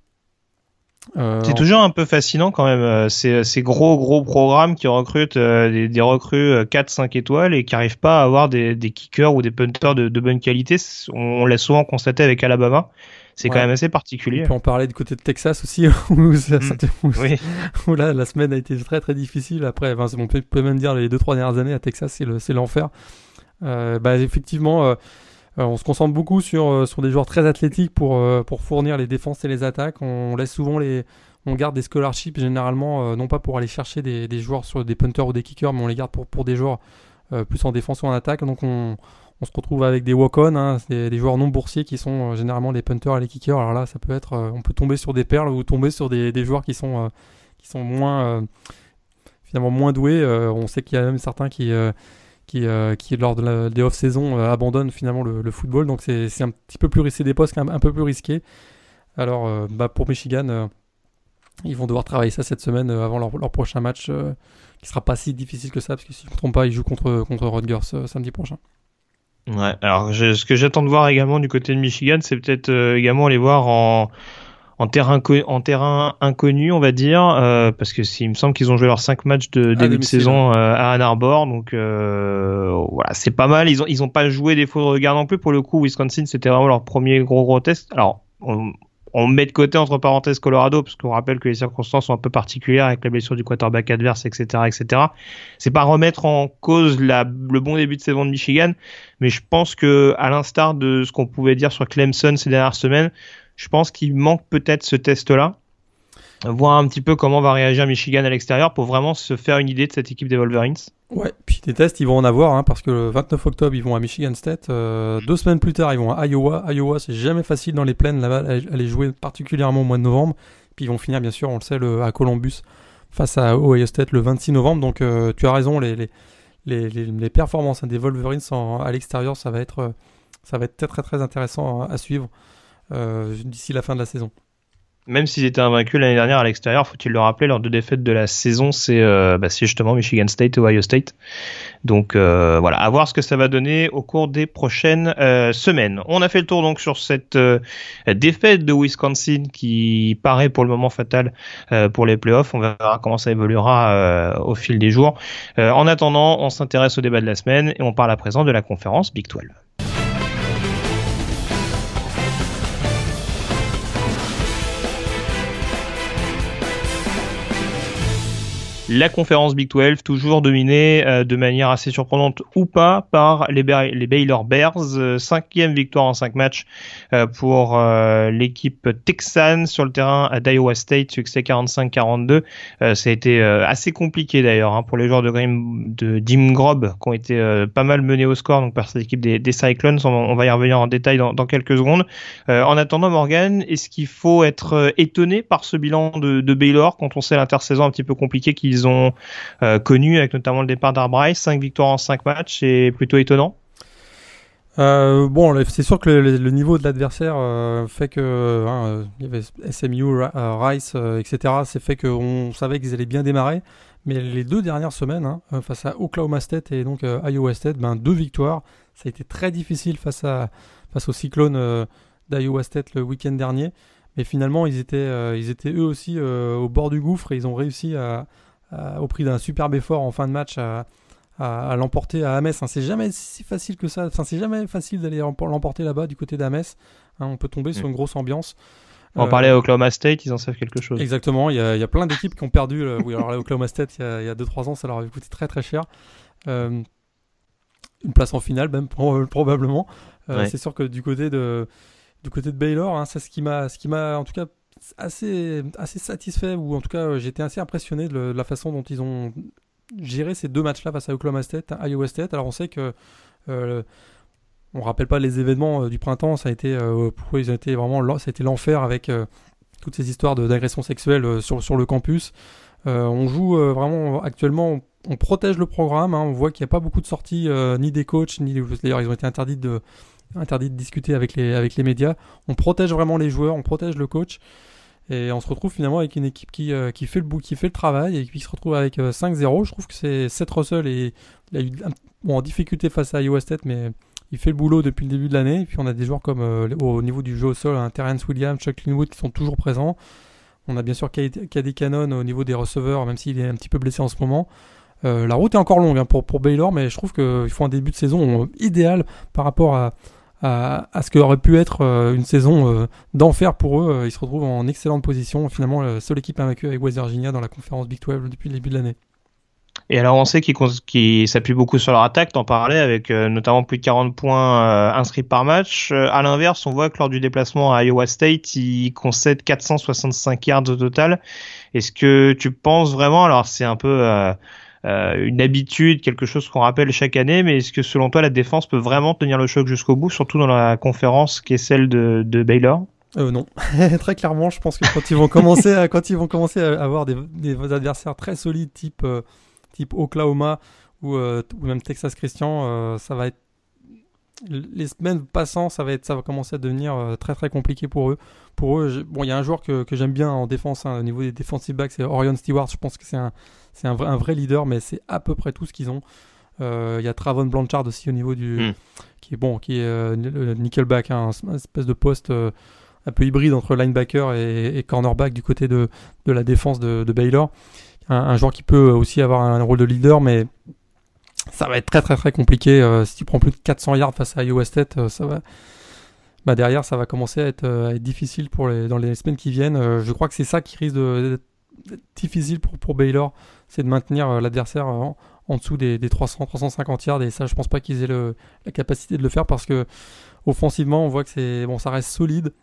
Euh, c'est toujours un peu fascinant quand même, ces, ces gros gros programmes qui recrutent des, des, recrues 4-5 étoiles et qui n'arrivent pas à avoir des, des kickers ou des punters de, de bonne qualité. On, on l'a souvent constaté avec Alabama c'est quand même assez particulier. On peut en parler du côté de Texas aussi, (laughs) où, mm. (laughs) là, la semaine a été très très difficile. Après, on peut, même dire les deux trois dernières années à Texas, c'est l'enfer. Euh, bah, effectivement, euh, euh, on se concentre beaucoup sur, sur des joueurs très athlétiques pour, pour fournir les défenses et les attaques. On laisse souvent les, on garde des scholarships généralement, non pas pour aller chercher des, des, joueurs sur des punters ou des kickers, mais on les garde pour, pour des joueurs plus en défense ou en attaque. Donc on, on se retrouve avec des walk-on, hein, des, joueurs non boursiers qui sont euh, généralement les punters et les kickers. Alors là, euh, on peut tomber sur des perles ou tomber sur des, joueurs qui sont, euh, moins, doués. on sait qu'il y a même certains qui, qui, qui lors des off-saison, abandonnent finalement le, football. Donc c'est un petit peu plus risqué des postes, un, peu plus risqué. Alors bah, pour Michigan, ils vont devoir travailler ça cette semaine avant leur, prochain match, qui sera pas si difficile que ça, parce que si ne me trompe pas, ils jouent contre, contre Rutgers samedi prochain. Ouais, alors ce que j'attends de voir également du côté de Michigan, c'est peut-être euh, également les voir en, en, terrain, en terrain inconnu, on va dire, euh, parce que il me semble qu'ils ont joué leurs 5 matchs de ah, début de saison euh, à Ann Arbor, donc voilà, c'est pas mal. Ils ont, ils ont pas joué des faux de regard non plus. Pour le coup, Wisconsin, c'était vraiment leur premier gros gros test. Alors, on, on met de côté entre parenthèses Colorado parce qu'on rappelle que les circonstances sont un peu particulières avec la blessure du quarterback adverse, etc., etc. C'est pas remettre en cause le bon début de saison de Michigan, mais je pense que à l'instar de ce qu'on pouvait dire sur Clemson ces dernières semaines, je pense qu'il manque peut-être ce test-là. Voir un petit peu comment va réagir Michigan à l'extérieur pour vraiment se faire une idée de cette équipe des Wolverines. Ouais, puis des tests, ils vont en avoir, hein, parce que le 29 octobre, ils vont à Michigan State. Euh, deux semaines plus tard, ils vont à Iowa. Iowa, c'est jamais facile dans les plaines là-bas, aller jouer particulièrement au mois de novembre. Puis ils vont finir, bien sûr, on le sait, à Columbus face à Ohio State le 26 novembre. Donc euh, tu as raison, les, les, les, les performances hein, des Wolverines à l'extérieur, ça va être, ça va être très très très intéressant à, suivre euh, d'ici la fin de la saison même s'ils étaient invaincus l'année dernière à l'extérieur, faut-il le rappeler, leurs deux défaites de la saison, c'est euh, bah, justement Michigan State et Ohio State. Donc euh, voilà, à voir ce que ça va donner au cours des prochaines euh, semaines. On a fait le tour donc sur cette défaite de Wisconsin qui paraît pour le moment fatale pour les playoffs. On verra comment ça évoluera au fil des jours. en attendant, on s'intéresse au débat de la semaine et on parle à présent de la conférence Big 12. La conférence Big 12 toujours dominée euh, de manière assez surprenante ou pas par les, Baylor Bears. Euh, cinquième victoire en cinq matchs euh, pour l'équipe texane sur le terrain d'Iowa State, succès 45-42. ça a été assez compliqué d'ailleurs hein, pour les joueurs de, Grim, de Dim Grob qui ont été pas mal menés au score donc par cette équipe des, Cyclones. On, va y revenir en détail dans, quelques secondes. en attendant Morgan, est-ce qu'il faut être étonné par ce bilan de, de Baylor quand on sait l'intersaison un petit peu compliquée qu'ils ont euh, connu, avec notamment le départ d'Arbrice, 5 victoires en 5 matchs, c'est plutôt étonnant. Euh, bon, c'est sûr que le, niveau de l'adversaire euh, fait que hein, SMU, Rice, etc. C'est fait qu'on savait qu'ils allaient bien démarrer, mais les deux dernières semaines, hein, face à Oklahoma State et donc Iowa State, ben, deux victoires. Ça a été très difficile face à face au cyclone d'Iowa State le week-end dernier, mais finalement ils étaient ils étaient eux aussi au bord du gouffre et ils ont réussi à au prix d'un superbe effort en fin de match à, l'emporter à Ames. Hein, c'est jamais si facile que ça. Enfin, c'est jamais facile d'aller l'emporter là-bas du côté d'Ames. Hein, on peut tomber sur une grosse ambiance. On euh, parlait à Oklahoma State, ils en savent quelque chose. Exactement, il y a, plein d'équipes qui ont perdu. oui, alors Oklahoma State, il y a 2-3 ans, ça leur avait coûté très très cher. Euh, une place en finale, même (laughs) probablement. C'est sûr que du côté de, du côté de Baylor, hein, c'est ce qui m'a, ce qui m'a en tout cas assez, satisfait, ou en tout cas j'étais assez impressionné de, la façon dont ils ont géré ces deux matchs-là face à Oklahoma State, à Iowa State. Alors on sait que euh, on rappelle pas les événements euh, du printemps, ça a été euh, pour ils ont été vraiment été l'enfer avec euh, toutes ces histoires d'agression sexuelle sur, sur le campus. on joue vraiment actuellement, on protège le programme. Hein. on voit qu'il n'y a pas beaucoup de sorties ni des coachs ni d'ailleurs ils ont été interdits de interdits de discuter avec les avec les médias. On protège vraiment les joueurs, on protège le coach. Et on se retrouve finalement avec une équipe qui, euh, qui fait le qui fait le travail et qui se retrouve avec 5-0. Euh, Je trouve que c'est Seth Russell et il a eu bon, en difficulté face à Iowa State, mais il fait le boulot depuis le début de l'année. Et puis on a des joueurs comme euh, au niveau du jeu au sol, hein, Terrence Williams, Chuck Linwood qui sont toujours présents. On a bien sûr Caddy Cannon au niveau des receveurs, même s'il est un petit peu blessé en ce moment. la route est encore longue hein, pour, pour Baylor, mais je trouve qu'il faut un début de saison idéal par rapport à, à, ce que aurait pu être euh, une saison euh, d'enfer pour eux. Euh, ils se retrouvent en excellente position. Finalement, la seule équipe invaincue avec West Virginia dans la conférence Big 12 depuis le début de l'année. Et alors on sait qu'ils s'appuient beaucoup sur leur attaque, t'en parlais, avec notamment plus de 40 points inscrits par match. à l'inverse, on voit que lors du déplacement à Iowa State, ils concèdent 465 yards au total. Est-ce que tu penses vraiment, alors c'est un peu euh, une habitude, quelque chose qu'on rappelle chaque année, mais est-ce que selon toi la défense peut vraiment tenir le choc jusqu'au bout, surtout dans la conférence qui est celle de, Baylor? Euh, non, (laughs) très clairement, je pense que quand ils vont commencer à, avoir des, adversaires très solides, type euh, Oklahoma ou même Texas Christian, ça va être les semaines passant, ça va être, ça va commencer à devenir très très compliqué pour eux. Pour eux, bon, il y a un joueur que, que j'aime bien en défense hein, au niveau des defensive backs, c'est Orion Stewart. Je pense que c'est un, c'est un, un, vrai leader, mais c'est à peu près tout ce qu'ils ont. Euh, il y a Travon Blanchard aussi au niveau du. Hmm. qui est bon, qui est euh, le nickelback, hein, un espèce de poste euh, un peu hybride entre linebacker et, cornerback du côté de, de la défense de, de Baylor. Un, joueur qui peut aussi avoir un, rôle de leader, mais ça va être très très très compliqué. si tu prends plus de 400 yards face à Iowa State, ça va. Bah derrière, ça va commencer à être, à être difficile pour les, dans les semaines qui viennent. je crois que c'est ça qui risque d'être difficile pour, pour Baylor c'est de maintenir euh, l'adversaire en, dessous des, 300, 350 yards. Et ça, je pense pas qu'ils aient la capacité de le faire parce que offensivement, on voit que c'est bon, ça reste solide.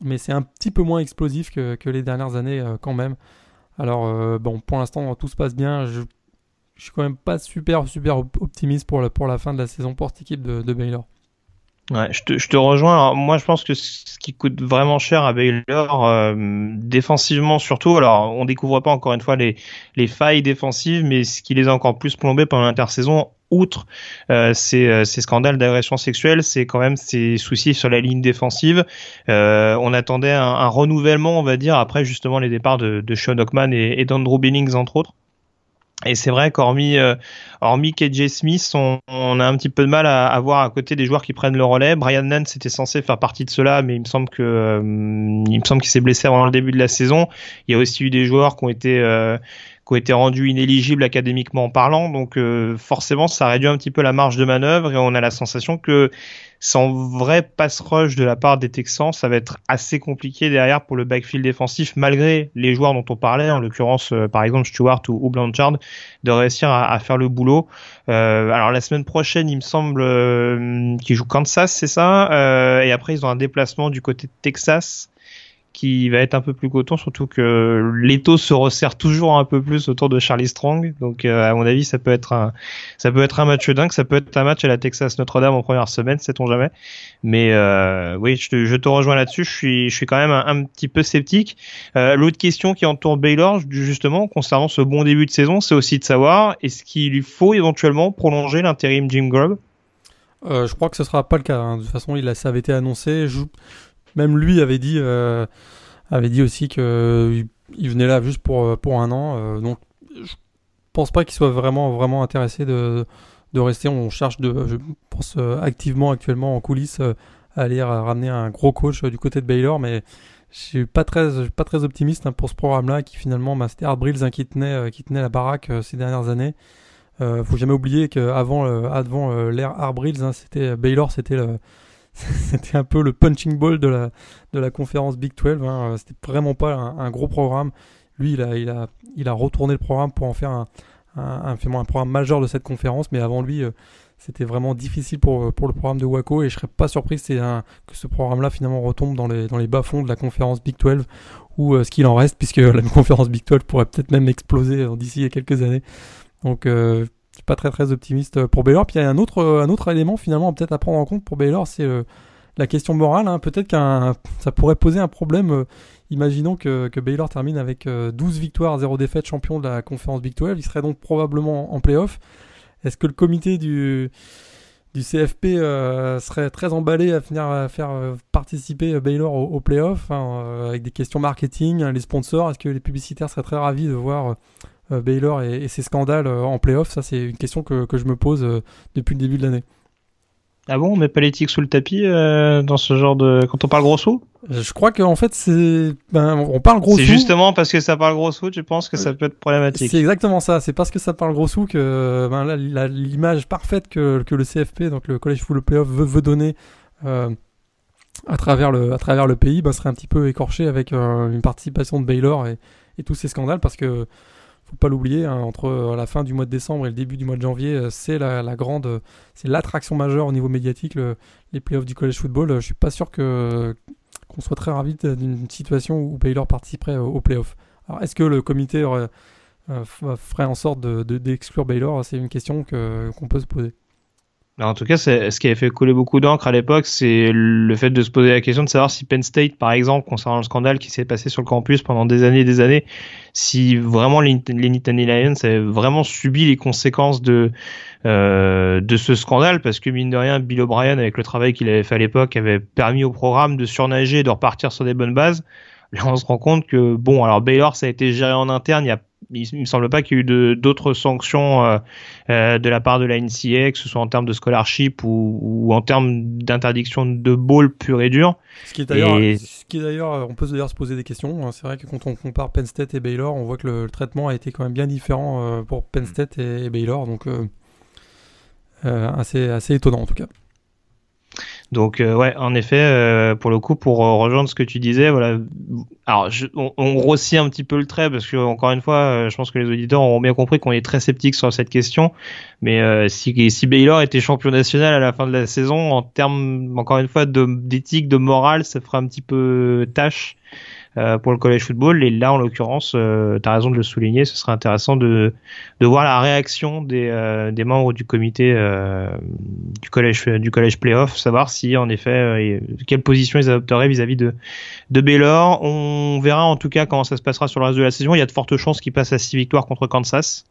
mais c'est un petit peu moins explosif que, les dernières années quand même. Alors, bon, pour l'instant, tout se passe bien. Je suis quand même pas super, super optimiste pour la, pour la fin de la saison pour cette équipe de, Baylor. Ouais, je te, rejoins. moi, je pense que ce qui coûte vraiment cher à Baylor, euh, défensivement surtout, alors on découvre pas encore une fois les, les failles défensives, mais ce qui les a encore plus plombés pendant l'intersaison, outre euh, ces, euh, ces, scandales d'agression sexuelle, c'est quand même ces soucis sur la ligne défensive. On attendait un, renouvellement, on va dire, après justement les départs de, Sean Ockman et d'Andrew Billings, entre autres. Et c'est vrai qu'hormis euh, hormis KJ Smith, on, a un petit peu de mal à, à, voir à côté des joueurs qui prennent le relais. Brian Nance était censé faire partie de cela, mais il me semble que euh, il me semble qu'il s'est blessé avant le début de la saison. Il y a aussi eu des joueurs qui ont été euh, qui ont été rendus inéligibles académiquement parlant. Donc euh, forcément, ça réduit un petit peu la marge de manœuvre et on a la sensation que sans vrai pass rush de la part des Texans, ça va être assez compliqué derrière pour le backfield défensif, malgré les joueurs dont on parlait, en l'occurrence euh, par exemple Stewart ou, Blanchard, de réussir à, faire le boulot. Euh, alors la semaine prochaine, il me semble euh, qu'ils jouent Kansas, c'est ça, euh, et après ils ont un déplacement du côté de Texas qui va être un peu plus coton, surtout que l'étau se resserre toujours un peu plus autour de Charlie Strong. Donc euh, à mon avis, ça peut être un, ça peut être un match dingue, ça peut être un match à la Texas Notre-Dame en première semaine, sait-on jamais. Mais euh, oui, je te, rejoins là-dessus. Je suis, je suis quand même un, petit peu sceptique. Euh, L'autre question qui entoure Baylor, justement, concernant ce bon début de saison, c'est aussi de savoir est-ce qu'il lui faut éventuellement prolonger l'intérim Jim Grubb? Je crois que ce sera pas le cas. Hein. De toute façon, il a, ça avait été annoncé. Même lui avait dit, euh, avait dit aussi qu'il il venait là juste pour, euh, pour un an. Euh, donc je pense pas qu'il soit vraiment, vraiment intéressé de, de rester. On cherche, je pense, activement actuellement en coulisses à aller ramener un gros coach du côté de Baylor, mais je suis pas très, pas très optimiste hein, pour ce programme-là qui finalement, c'était Art Brills hein, qui, tenait, qui tenait la baraque ces dernières années. Euh, faut jamais oublier qu'avant avant l'ère Art Brills, hein, c'était Baylor, c'était le (laughs) c'était un peu le punching ball de la, de la conférence Big 12. Hein. C'était vraiment pas un, gros programme. Lui, il a, il, a, il a retourné le programme pour en faire un, un, programme majeur de cette conférence. Mais avant lui, euh, c'était vraiment difficile pour, pour le programme de Waco. Et je serais pas surpris que ce programme-là finalement retombe dans les, dans les bas-fonds de la conférence Big 12 ou euh, ce qu'il en reste, puisque (laughs) la conférence Big 12 pourrait peut-être même exploser euh, d'ici quelques années. Donc, pas très très optimiste euh, pour Baylor. Puis il y a un autre, euh, un autre élément finalement peut-être à prendre en compte pour Baylor, c'est euh, la question morale. Hein. Peut-être qu'un ça pourrait poser un problème. imaginons que, que, Baylor termine avec 12 victoires, 0 défaites, champion de la conférence Big 12. Il serait donc probablement en playoff. Est-ce que le comité du, du CFP serait très emballé à venir à faire participer Baylor au, au playoff hein, avec des questions marketing, les sponsors? Est-ce que les publicitaires seraient très ravis de voir Baylor et, ses scandales euh, en playoff Ça, c'est une question que, que, je me pose euh, depuis le début de l'année. Ah bon, on met pas l'éthique sous le tapis dans ce genre de quand on parle gros sous? Je crois qu'en fait c'est ben, on parle gros sous. C'est justement parce que ça parle gros sous, tu penses que ça peut être problématique? C'est exactement ça. C'est parce que ça parle gros sous que ben, l'image parfaite que, que, le CFP, donc le College Football Playoff, veut, veut donner à travers le à travers le pays, ben, serait un petit peu écorché avec une participation de Baylor et, et tous ces scandales parce que faut pas l'oublier, hein, entre euh, la fin du mois de décembre et le début du mois de janvier, euh, c'est la, grande, euh, c'est l'attraction majeure au niveau médiatique, les playoffs du college football. Je suis pas sûr que qu'on soit très ravi d'une situation où Baylor participerait aux playoffs. Alors, est-ce que le comité ferait en sorte de, d'exclure Baylor? C'est une question que, qu'on peut se poser. En tout cas, ce qui avait fait couler beaucoup d'encre à l'époque, c'est le fait de se poser la question de savoir si Penn State, par exemple, concernant le scandale qui s'est passé sur le campus pendant des années et des années, si vraiment les, Nittany Lions avaient vraiment subi les conséquences de euh, de ce scandale, parce que mine de rien, Bill O'Brien, avec le travail qu'il avait fait à l'époque, avait permis au programme de surnager et de repartir sur des bonnes bases. Là, on se rend compte que bon, alors Baylor, ça a été géré en interne. Il y a il, me semble pas qu'il y ait eu d'autres sanctions euh, euh, de la part de la NCA, que ce soit en termes de scholarship ou, ou en termes d'interdiction de ball pur et dur. Ce qui est d'ailleurs, on peut d'ailleurs se poser des questions. Hein. C'est vrai que quand on compare Penn State et Baylor, on voit que le, traitement a été quand même bien différent euh, pour Penn State et, Baylor, donc assez assez étonnant en tout cas. Donc ouais, en effet, pour le coup, pour rejoindre ce que tu disais, voilà. Alors, on, on, grossit un petit peu le trait parce que encore une fois, je pense que les auditeurs ont bien compris qu'on est très sceptiques sur cette question. Mais si, si Baylor était champion national à la fin de la saison, en termes encore une fois d'éthique, de, de morale, ça ferait un petit peu tâche. Euh, pour le collège football. Et là, en l'occurrence, euh, tu as raison de le souligner, ce serait intéressant de, de voir la réaction des, euh, des membres du comité du collège du collège playoff, savoir si en effet quelle position ils adopteraient vis-à-vis de de Baylor. On verra en tout cas comment ça se passera sur le reste de la saison. Il y a de fortes chances qu'ils passent à 6 victoires contre Kansas.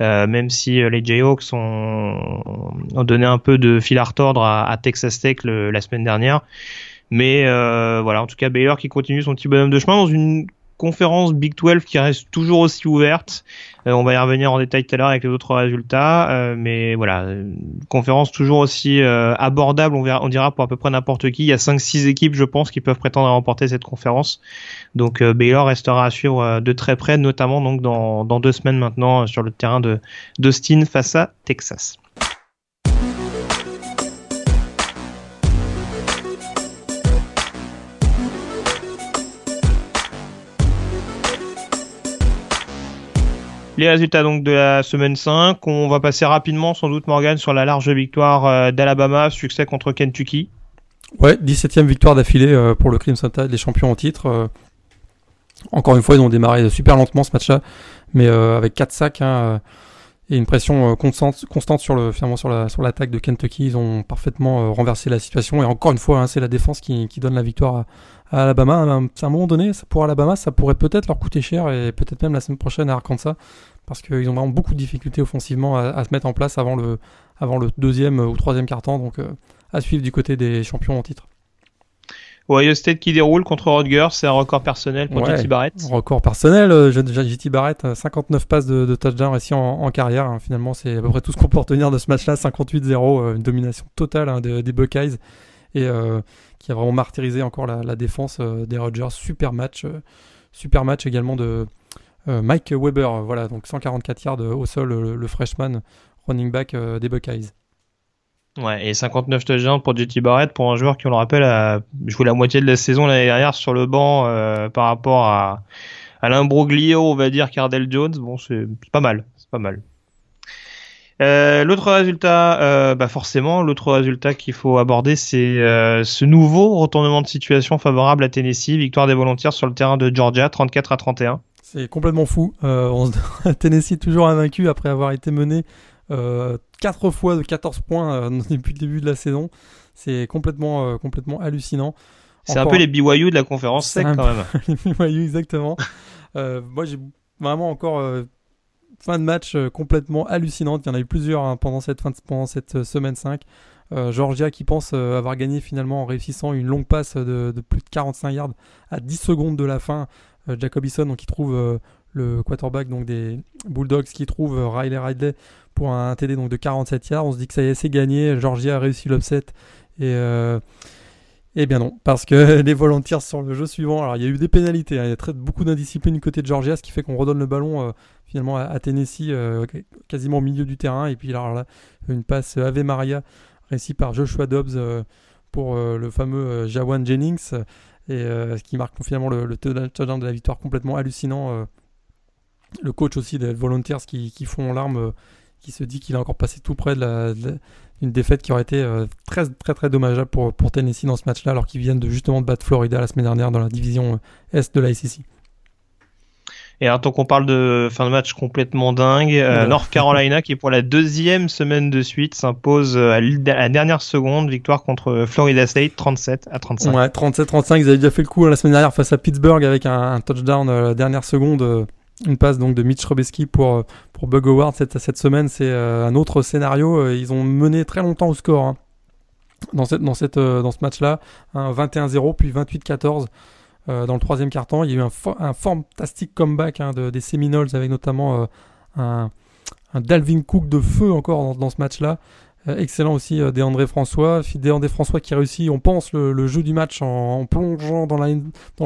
Euh, même si les Jayhawks ont, ont, donné un peu de fil à retordre à, à Texas Tech la semaine dernière. Mais euh, voilà, en tout cas, Baylor qui continue son petit bonhomme de chemin dans une conférence Big 12 qui reste toujours aussi ouverte. Euh, on va y revenir en détail tout à l'heure avec les autres résultats, euh, mais voilà, conférence toujours aussi abordable, on, verra, on dira pour à peu près n'importe qui. Il y a 5-6 équipes, je pense, qui peuvent prétendre à remporter cette conférence. Donc Baylor restera à suivre de très près, notamment donc dans, dans deux semaines maintenant sur le terrain de d'Austin face à Texas. Les résultats donc de la semaine 5, on va passer rapidement sans doute Morgan sur la large victoire euh, d'Alabama, succès contre Kentucky. Ouais, 17e victoire d'affilée euh, pour le Crimson Tide, les champions en titre. Euh. Encore une fois, ils ont démarré super lentement ce match-là, mais avec 4 sacs hein, et une pression constante, sur le finalement sur la sur l'attaque de Kentucky, ils ont parfaitement renversé la situation et encore une fois, hein, c'est la défense qui, qui donne la victoire à Alabama. À un moment donné, pour Alabama, ça pourrait peut-être leur coûter cher et peut-être même la semaine prochaine à Arkansas, parce qu'ils ont vraiment beaucoup de difficultés offensivement à, se mettre en place avant le, avant le deuxième ou troisième quart-temps. Donc euh, à suivre du côté des champions en titre. Ohio State qui déroule contre Rutgers, c'est un record personnel pour JT Barrett. Record personnel, euh, JT Barrett, 59 passes de, de touchdown réussi en, carrière. Hein. Finalement, c'est à peu près tout ce qu'on peut retenir de ce match-là. 58-0, une domination totale hein, des Buckeyes. Et qui a vraiment martyrisé encore la, défense euh, des Rodgers. Super match, euh, super match également de euh, Mike Weber. Voilà, donc 144 yards au sol, le, freshman running back des Buckeyes. Ouais, et 59 touchdowns pour JT Barrett, pour un joueur qui, on le rappelle, a joué la moitié de la saison l'année dernière sur le banc par rapport à, à l'imbroglio, on va dire, Cardell Jones. Bon, c'est pas mal, c'est pas mal. Euh, l'autre résultat, euh, bah forcément, l'autre résultat qu'il faut aborder, c'est euh, ce nouveau retournement de situation favorable à Tennessee, victoire des Volunteers sur le terrain de Georgia, 34 à 31. C'est complètement fou. On (laughs) Tennessee toujours invaincu après avoir été mené 4 fois de 14 points (laughs) depuis le début de la saison. C'est complètement, complètement hallucinant. C'est un peu les BYU de la conférence sec quand même. (laughs) les BYU exactement. moi j'ai vraiment encore fin de match euh, complètement hallucinante. Il y en a eu plusieurs hein, pendant cette, fin de, pendant cette euh, semaine 5. Euh, Georgia qui pense avoir gagné finalement en réussissant une longue passe de, plus de 45 yards à 10 secondes de la fin. Jacobison donc, qui trouve le quarterback donc, des Bulldogs qui trouve Riley Ridley pour un TD donc, de 47 yards. On se dit que ça y est, c'est gagné. Georgia a réussi l'upset. Et. Bien non, parce que (laughs) les volontaires sur le jeu suivant, alors il y a eu des pénalités, hein. il y a très, beaucoup d'indiscipline du côté de Georgia, ce qui fait qu'on redonne le ballon finalement à, Tennessee, euh, quasiment au milieu du terrain. Et puis là, une passe Ave Maria réussie par Joshua Dobbs euh, pour euh, le fameux Jawan Jennings, et ce qui marque finalement le, touchdown de la victoire complètement hallucinant. le coach aussi des Volunteers qui, qui font l'arme, qui se dit qu'il a encore passé tout près de la, une défaite qui aurait été très très très dommageable pour, pour Tennessee dans ce match-là, alors qu'ils viennent de justement de battre Florida la semaine dernière dans la division Est de la SEC. Et alors, tant qu'on parle de fin de match complètement dingue, euh, North Carolina qui pour la deuxième semaine de suite s'impose euh, à la dernière seconde, victoire contre Florida State 37 à 35. Ouais, 37-35, ils avaient déjà fait le coup hein, la semaine dernière face à Pittsburgh avec un, touchdown à euh, la dernière seconde, une passe donc de Mitch Robesky pour, pour Bug Howard cette, cette semaine. C'est un autre scénario, ils ont mené très longtemps au score hein, dans, cette, dans, cette, dans ce match-là, 21-0 puis 28-14. Euh, dans le troisième carton. Il y a eu un, fantastique comeback hein, de, des Seminoles avec notamment euh, un, Dalvin Cook de feu encore dans, ce match-là. Euh, excellent aussi euh, André François. André François qui réussit, on pense, le, jeu du match en, plongeant dans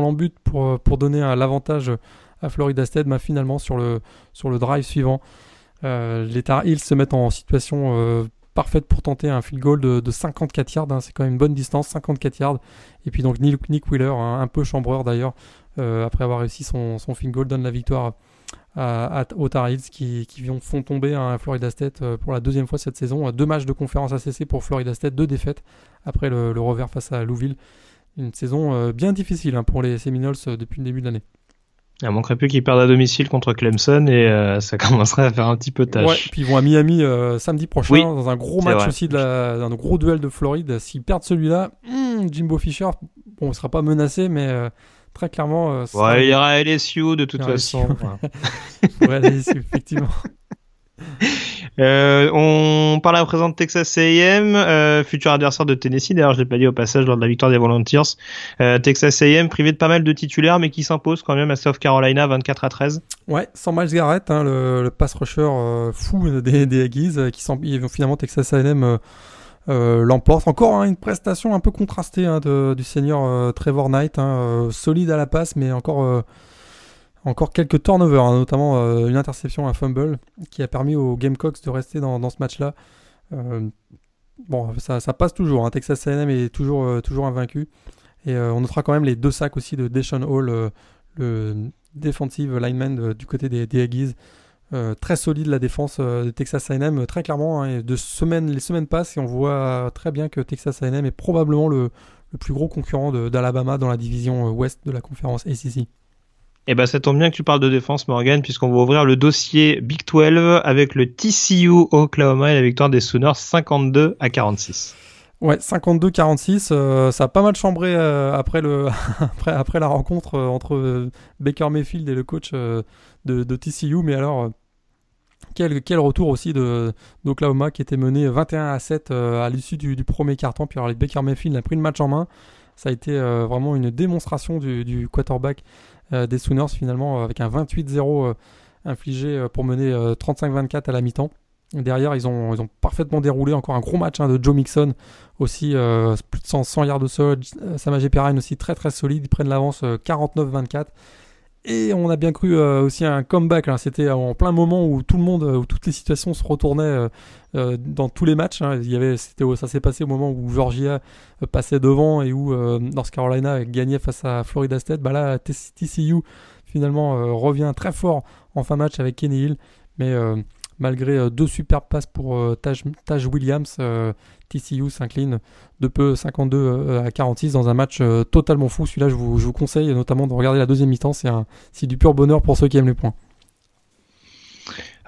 l'embut pour donner l'avantage à Florida State. Mais finalement, sur le, sur le drive suivant, les Tar Heels se mettent en situation parfaite pour tenter un field goal de, 54 yards. Hein. c'est quand même une bonne distance, 54 yards. Et puis donc Nick, Wheeler, hein, un peu chambreur d'ailleurs, après avoir réussi son, son field goal, donne la victoire à, aux Tar qui, qui font tomber un Florida State pour la deuxième fois cette saison. Deux matchs de conférence ACC pour Florida State, deux défaites après le, le revers face à Louisville. Une saison bien difficile pour les Seminoles depuis le début de l'année. Il manquerait plus qu'ils perdent à domicile contre Clemson et euh, ça (laughs) commencerait à faire un petit peu tâche. Ouais, puis ils vont à Miami euh, samedi prochain dans un gros match aussi, de la, un gros duel de Floride. S'ils perdent celui-là, hmm, Jimbo Fisher, bon, ne sera pas menacé, mais euh, très clairement. ouais, il ira à LSU de toute façon. ouais, (laughs) LSU, effectivement. (laughs) Euh, on parle à présent de Texas A&M, euh, futur adversaire de Tennessee. D'ailleurs, je l'ai pas dit au passage lors de la victoire des Volunteers. Euh, Texas A&M privé de pas mal de titulaires, mais qui s'impose quand même à South Carolina 24 à 13. Ouais, sans Miles Garrett, hein, le, le, pass rusher euh, fou des, des Aggies, qui sont finalement Texas A&M l'emporte. Encore hein, une prestation un peu contrastée hein, de, du senior Trevor Knight, hein, solide à la passe, mais encore encore quelques turnovers, hein, notamment euh, une interception, un fumble, qui a permis aux Gamecocks de rester dans, ce match-là. Euh, bon, ça, passe toujours. Hein. Texas A&M est toujours, euh, invaincu. Et on notera quand même les deux sacs aussi de Deshaun Hall, le defensive lineman du côté des, Aggies. très solide la défense de Texas A&M, très clairement. Hein, les semaines passent et on voit très bien que Texas A&M est probablement le, le plus gros concurrent d'Alabama dans la division ouest de la conférence ACC. Eh ben, ça tombe bien que tu parles de défense, Morgan, puisqu'on va ouvrir le dossier Big 12 avec le TCU Oklahoma et la victoire des Sooners 52 à 46. Ouais, 52-46, euh, ça a pas mal chambré euh, après, (laughs) la rencontre euh, entre Baker Mayfield et le coach de, TCU, mais alors quel, retour aussi d'Oklahoma qui était mené 21 à 7 à l'issue du, premier carton, puis alors Baker Mayfield a pris le match en main, ça a été vraiment une démonstration du, quarterback des Sooners finalement avec un 28-0 euh, infligé euh, pour mener 35-24 à la mi-temps. Derrière, ils ont, ils ont parfaitement déroulé encore un gros match hein, de Joe Mixon, aussi plus de 100, 100 yards de sol. Samajé Perrine aussi très très solide, ils prennent l'avance 49-24. Et on a bien cru aussi un comeback. C'était en plein moment où tout le monde, où toutes les situations se retournaient dans tous les matchs. Hein. Il y avait, ça s'est passé au moment où Georgia passait devant et où North Carolina gagnait face à Florida State. Bah là, TCU finalement revient très fort en fin match avec Kenny Hill. Mais malgré deux superbes passes pour Taj, Williams, TCU s'incline de peu 52 à 46 dans un match totalement fou. Celui-là, je vous, je vous, conseille notamment de regarder la deuxième mi-temps. C'est du pur bonheur pour ceux qui aiment les points.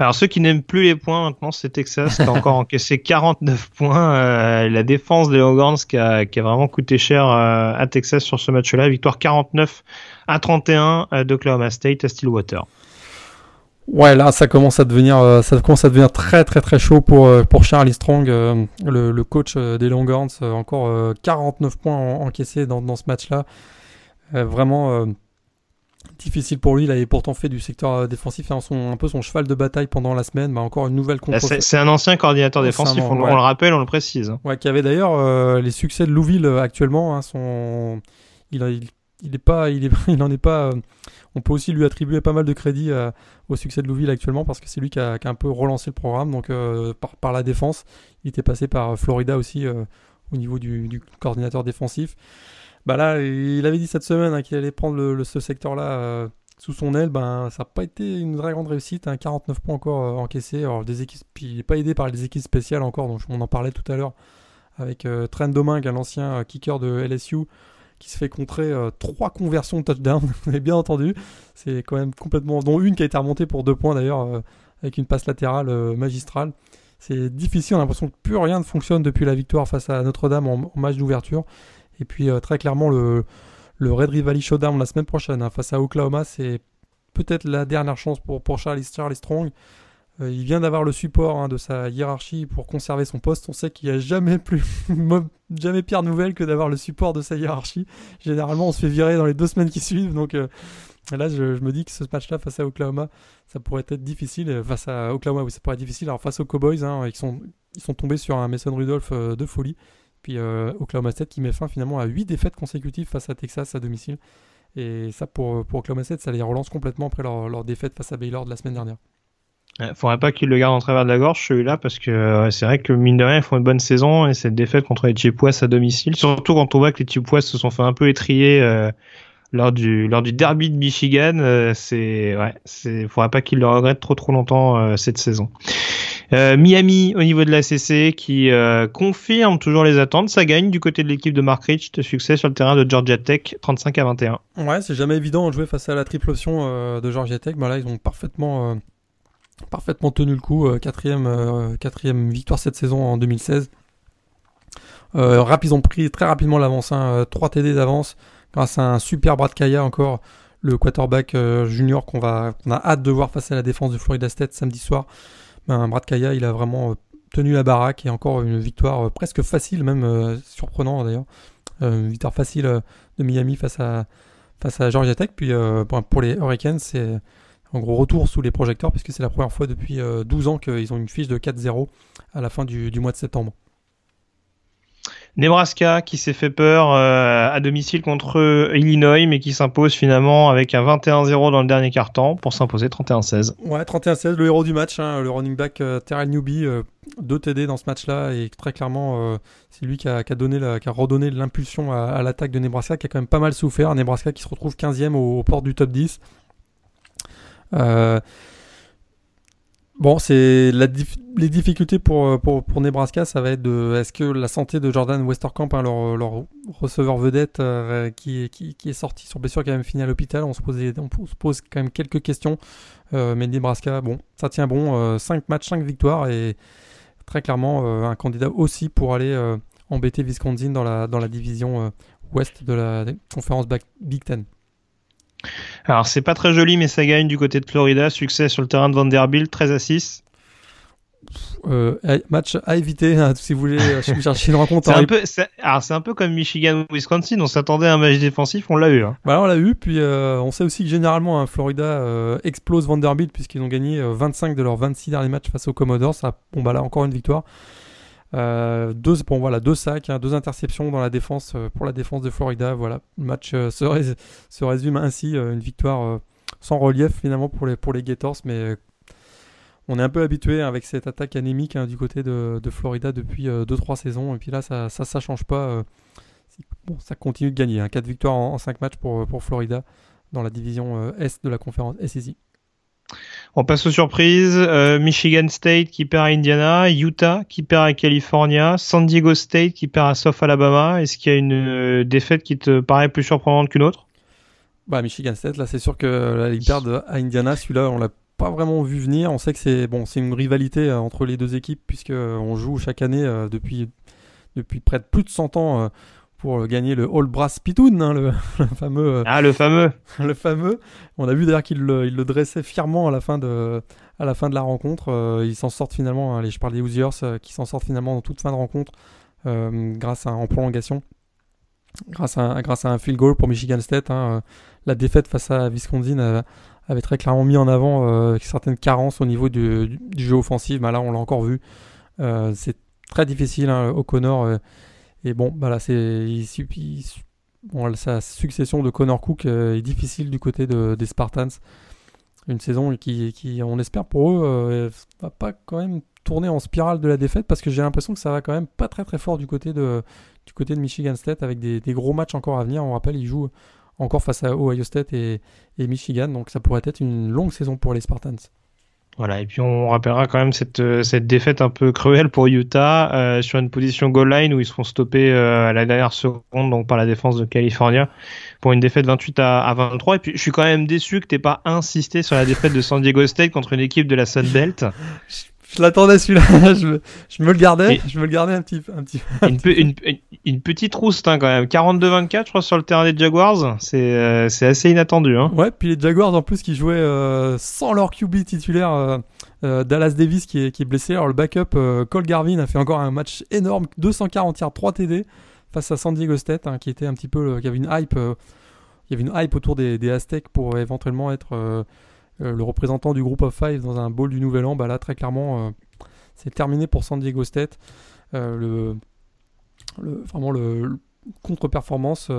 Alors ceux qui n'aiment plus les points maintenant, c'est Texas qui a encore (laughs) encaissé 49 points. Euh, la défense des Longhorns qui a, qui a vraiment coûté cher euh, à Texas sur ce match-là. Victoire 49 à 31 euh, d'Oklahoma State à Stillwater. Ouais, là ça commence à devenir ça commence à devenir très très très chaud pour pour Charlie Strong, le, le, coach des Longhorns. encore 49 points encaissés dans, dans ce match-là. vraiment difficile pour lui. Il avait pourtant fait du secteur euh, défensif hein, son, un peu son cheval de bataille pendant la semaine. Bah, encore une nouvelle contre. C'est un ancien coordinateur défensif, on, le rappelle, on le précise. Ouais, qui avait d'ailleurs euh, les succès de Louville euh, actuellement. Hein, son... il, il, il, est, pas. (laughs) on peut aussi lui attribuer pas mal de crédit au succès de Louville actuellement parce que c'est lui qui a, un peu relancé le programme. Donc par, par, la défense, il était passé par Florida aussi au niveau du, coordinateur défensif. Bah là, il avait dit cette semaine hein, qu'il allait prendre ce secteur-là euh, sous son aile. Ben, ça n'a pas été une très grande réussite. 49 hein, points encore euh, encaissés. Il n'est pas aidé par les équipes spéciales encore, dont on en parlait tout à l'heure avec euh, Trent Domingue, l'ancien kicker de LSU, qui se fait contrer trois conversions de touchdown. (laughs) Vous avez bien entendu. C'est quand même complètement. dont une qui a été remontée pour deux points d'ailleurs, avec une passe latérale magistrale. C'est difficile, on a l'impression que plus rien ne fonctionne depuis la victoire face à Notre-Dame en match d'ouverture. Et puis euh, très clairement, le, Red Rift Valley Showdown la semaine prochaine hein, face à Oklahoma, c'est peut-être la dernière chance pour, Charlie Strong. Euh, il vient d'avoir le support hein, de sa hiérarchie pour conserver son poste. On sait qu'il n'y a jamais plus, (laughs) jamais pire nouvelle que d'avoir le support de sa hiérarchie. Généralement, on se fait virer dans les deux semaines qui suivent. Donc euh, là, je, me dis que ce match-là face à Oklahoma, ça pourrait être difficile. Face à Oklahoma, oui, ça pourrait être difficile. Alors face aux Cowboys, hein, ils, sont, tombés sur un Mason Rudolph de folie. Puis euh, Oklahoma State qui met fin finalement à 8 défaites consécutives face à Texas à domicile. Et ça, pour, pour Oklahoma State, ça les relance complètement après leur, leur défaite face à Baylor de la semaine dernière. Faudrait pas qu'il le garde en travers de la gorge celui-là parce que c'est vrai que mine de rien ils font une bonne saison et cette défaite contre les Chippewas à domicile, surtout quand on voit que les Chippewas se sont fait un peu étrier euh, lors du lors du derby de Michigan, euh, c'est ouais, c'est faudrait pas qu'il le regrette trop trop longtemps cette saison. Miami au niveau de la CC qui confirme toujours les attentes, ça gagne du côté de l'équipe de Mark Rich, de succès sur le terrain de Georgia Tech, 35 à 21. Ouais, c'est jamais évident de jouer face à la triple option de Georgia Tech, bah là ils ont parfaitement parfaitement tenu le coup. Euh, quatrième, euh, quatrième victoire cette saison en 2016. Euh, ils ont pris très rapidement l'avance, hein, 3 TD d'avance grâce à un super Brad Kaya encore, le quarterback junior qu'on va a hâte de voir face à la défense de Florida State samedi soir. Ben, Brad Kaya, il a vraiment tenu la baraque et encore une victoire presque facile, même surprenant d'ailleurs, une victoire facile de Miami face à face à Georgia Tech. Puis pour les Hurricanes, c'est en gros retour sous les projecteurs puisque c'est la première fois depuis 12 euh, ans qu'ils ont une fiche de 4-0 à la fin du, mois de septembre. Nebraska qui s'est fait peur euh, à domicile contre Illinois mais qui s'impose finalement avec un 21-0 dans le dernier quart-temps pour s'imposer 31-16. Ouais, 31-16, le héros du match, hein, le running back euh, Terrell Newby, 2 TD dans ce match-là et très clairement c'est lui qui a, donné qui a redonné l'impulsion à, l'attaque de Nebraska qui a quand même pas mal souffert. Nebraska qui se retrouve 15e au, au port du top 10 euh, bon, c'est les difficultés pour, pour, pour, Nebraska, ça va être de est-ce que la santé de Jordan Westerkamp, hein, leur, leur, receveur vedette euh, qui, qui, qui, est sorti sur blessure, qui a même fini à l'hôpital, on se, posait, on se pose quand même quelques questions. Euh, mais Nebraska, bon, ça tient bon, 5 matchs, 5 victoires et très clairement un candidat aussi pour aller embêter Wisconsin dans la, dans la division ouest de la conférence Big Ten. Alors c'est pas très joli, mais ça gagne du côté de Florida. Succès sur le terrain de Vanderbilt, 13 à 6. Euh, match à éviter hein, si vous voulez euh, chercher une (laughs) rencontre. c'est un peu, alors c'est un peu comme Michigan ou Wisconsin. On s'attendait à un match défensif, on l'a eu. Hein. Bah on l'a eu. Puis euh, on sait aussi que généralement hein, Florida explose Vanderbilt puisqu'ils ont gagné 25 de leurs 26 derniers matchs face aux Commodores. Ça, bon bah là encore une victoire. Euh, deux, bon, deux sacs, hein, deux interceptions dans la défense euh, pour la défense de Florida. Voilà, le match euh, se, résume ainsi, une victoire sans relief finalement pour les, pour les Gators, mais on est un peu habitué avec cette attaque anémique hein, du côté de, de Florida depuis 2-3 saisons, et puis là ça, ça, change pas. ça continue de gagner, hein, 4 victoires en, 5 matchs pour, pour Florida dans la division Est de la conférence SEC. On passe aux surprises. Euh, Michigan State qui perd à Indiana, Utah qui perd à California, San Diego State qui perd à South Alabama. Est-ce qu'il y a une euh, défaite qui te paraît plus surprenante qu'une autre? Bah Michigan State, là c'est sûr que là, ils perdent à Indiana. Celui-là, on l'a pas vraiment vu venir. On sait que c'est une rivalité euh, entre les deux équipes puisque on joue chaque année depuis depuis près de plus de 100 ans pour gagner le All Brass Pitoun, hein, le, (laughs) fameux. Euh, ah, le fameux. (laughs) le fameux. On a vu d'ailleurs qu'il le, il le, dressait fièrement à la fin de, à la fin de la rencontre. Euh, ils s'en sortent finalement. Allez, je parle des Hoosiers euh, qui s'en sortent finalement dans toute fin de rencontre grâce à en prolongation, grâce à, grâce à un field goal pour Michigan State. Hein, la défaite face à Wisconsin avait très clairement mis en avant certaines carences au niveau du, du, jeu offensif. Mais là, on l'a encore vu. c'est très difficile. Hein, O'Connor et bon, bah là, c'est sa succession de Connor Cook euh, est difficile du côté de, des Spartans. Une saison qui, on espère pour eux, euh, va pas quand même tourner en spirale de la défaite parce que j'ai l'impression que ça va quand même pas très très fort du côté de, Michigan State avec des, gros matchs encore à venir. On rappelle, ils jouent encore face à Ohio State et Michigan, donc ça pourrait être une longue saison pour les Spartans. Voilà, et puis on rappellera quand même cette, euh, cette défaite un peu cruelle pour Utah euh, sur une position goal line où ils se font stopper euh, à la dernière seconde donc par la défense de California pour une défaite 28 à, à 23. Et puis je suis quand même déçu que t'aies pas insisté sur la défaite de San Diego State contre une équipe de la Sun Belt. (laughs) Je l'attendais celui-là, (laughs) je, je, me le gardais, je me le gardais un petit, un petit. une, une, une, petite rouste hein, quand même, 42-24 je crois sur le terrain des Jaguars, c'est euh, c'est assez inattendu. Hein. Ouais, puis les Jaguars en plus qui jouaient euh, sans leur QB titulaire, euh, Dallas Davis qui est, qui est blessé, alors le backup Cole Garvin a fait encore un match énorme, 240 yards, 3 TD face à San Diego State, hein, qui était un petit peu, qui avait une hype, il y avait une hype autour des, des Aztecs pour éventuellement être euh, le représentant du groupe of five dans un bowl du Nouvel An, bah là très clairement euh, c'est terminé pour San Diego State. Euh, le, vraiment le, contre-performance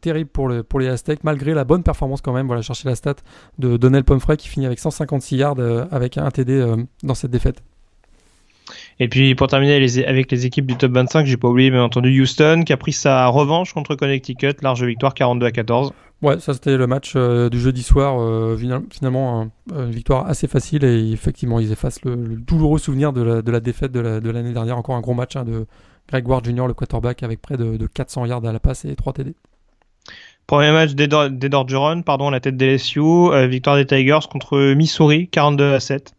terrible pour, les Aztecs, malgré la bonne performance quand même. Voilà, chercher la stat de Donnell Pomfrey qui finit avec 156 yards avec un TD dans cette défaite. Et puis pour terminer les, avec les équipes du top 25, j'ai pas oublié bien entendu Houston qui a pris sa revanche contre Connecticut, large victoire 42 à 14. Ouais, ça c'était le match euh, du jeudi soir. Euh, finalement, une victoire assez facile et effectivement, ils effacent le, douloureux souvenir de la, de la défaite de l'année dernière. Encore un gros match hein, de Greg Ward Jr., le quarterback, avec près de, 400 yards à la passe et 3 TD. Premier match d'Edorgeron, pardon, la tête des LSU, euh, victoire des Tigers contre Missouri, 42 à 7.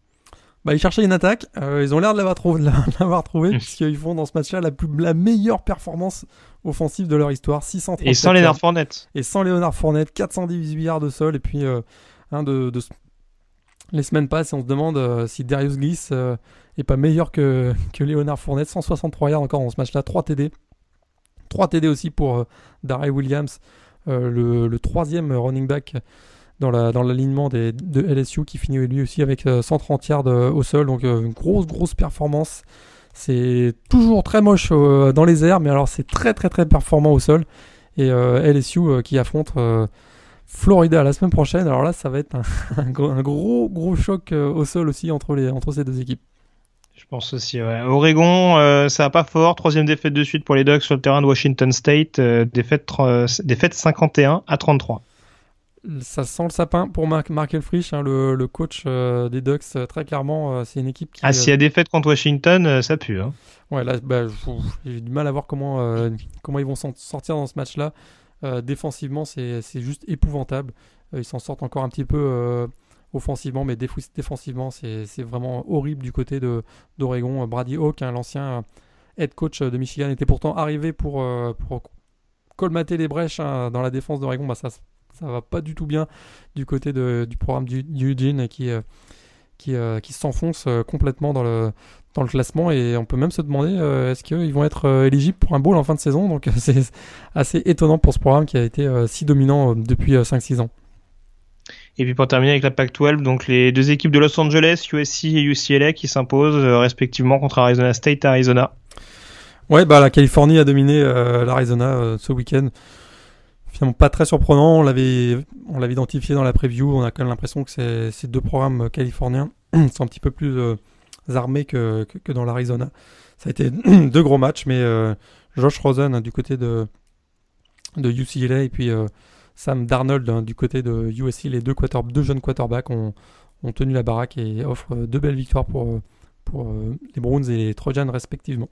Bah, ils cherchaient une attaque. Euh, ils ont l'air de l'avoir (laughs) trouvé, trouvé puisqu'ils font dans ce match-là la, la meilleure performance offensive de leur histoire. 630 et sans Léonard Fournette. Et sans Léonard Fournette, 418 yards de sol. Et puis, euh, de, les semaines passent et on se demande euh, si Darius Gliss est pas meilleur que, que Léonard Fournette. 163 yards encore dans ce match-là, 3 TD. 3 TD aussi pour Darius Williams, le, le, troisième running back dans l'alignement la, dans de LSU qui finit lui aussi avec 130 euh, yards euh, au sol. Donc euh, une grosse, grosse performance. C'est toujours très moche dans les airs, mais alors c'est très, très, très performant au sol. Et LSU qui affronte Florida la semaine prochaine. Alors là, ça va être un, (laughs) gros, gros choc au sol aussi entre, les, entre ces deux équipes. Je pense aussi, ouais. Oregon, ça va pas fort. Troisième défaite de suite pour les Ducks sur le terrain de Washington State. défaite, défaite 51 à 33 ça sent le sapin pour Mark, Mark Elfrich, hein, le, coach euh, des Ducks. Euh, très clairement, euh, c'est une équipe qui. Ah, s'il y a des fêtes contre Washington, ça pue. Hein. Ouais, là, bah, j'ai du mal à voir comment, comment ils vont sortir dans ce match-là. défensivement, c'est juste épouvantable. ils s'en sortent encore un petit peu offensivement, mais défensivement, c'est vraiment horrible du côté d'Oregon. Brady Hawk, hein, l'ancien head coach de Michigan, était pourtant arrivé pour, pour colmater les brèches hein, dans la défense d'Oregon. Bah, ça ça va pas du tout bien du côté du programme du, Eugene qui, euh, qui, euh, qui s'enfonce euh, complètement dans le, dans le classement et on peut même se demander est-ce qu'ils vont être éligibles pour un bowl en fin de saison? Donc (laughs) c'est assez étonnant pour ce programme qui a été si dominant depuis 5-6 ans. Et puis pour terminer avec la Pac-12, donc les deux équipes de Los Angeles, USC et UCLA qui s'imposent respectivement contre Arizona State et Arizona. Ouais, bah la Californie a dominé l'Arizona ce week-end finalement pas très surprenant. On l'avait, on l'avait identifié dans la preview. On a quand même l'impression que ces deux programmes californiens (clears throat) sont un petit peu plus euh, armés que, que, dans l'Arizona. Ça a été (clears throat) deux gros matchs, mais euh, Josh Rosen hein, du côté de, de UCLA et puis euh, Sam Darnold hein, du côté de USC, les deux jeunes quarterbacks ont, ont, tenu la baraque et offrent deux belles victoires pour, pour les Browns et les Trojans respectivement.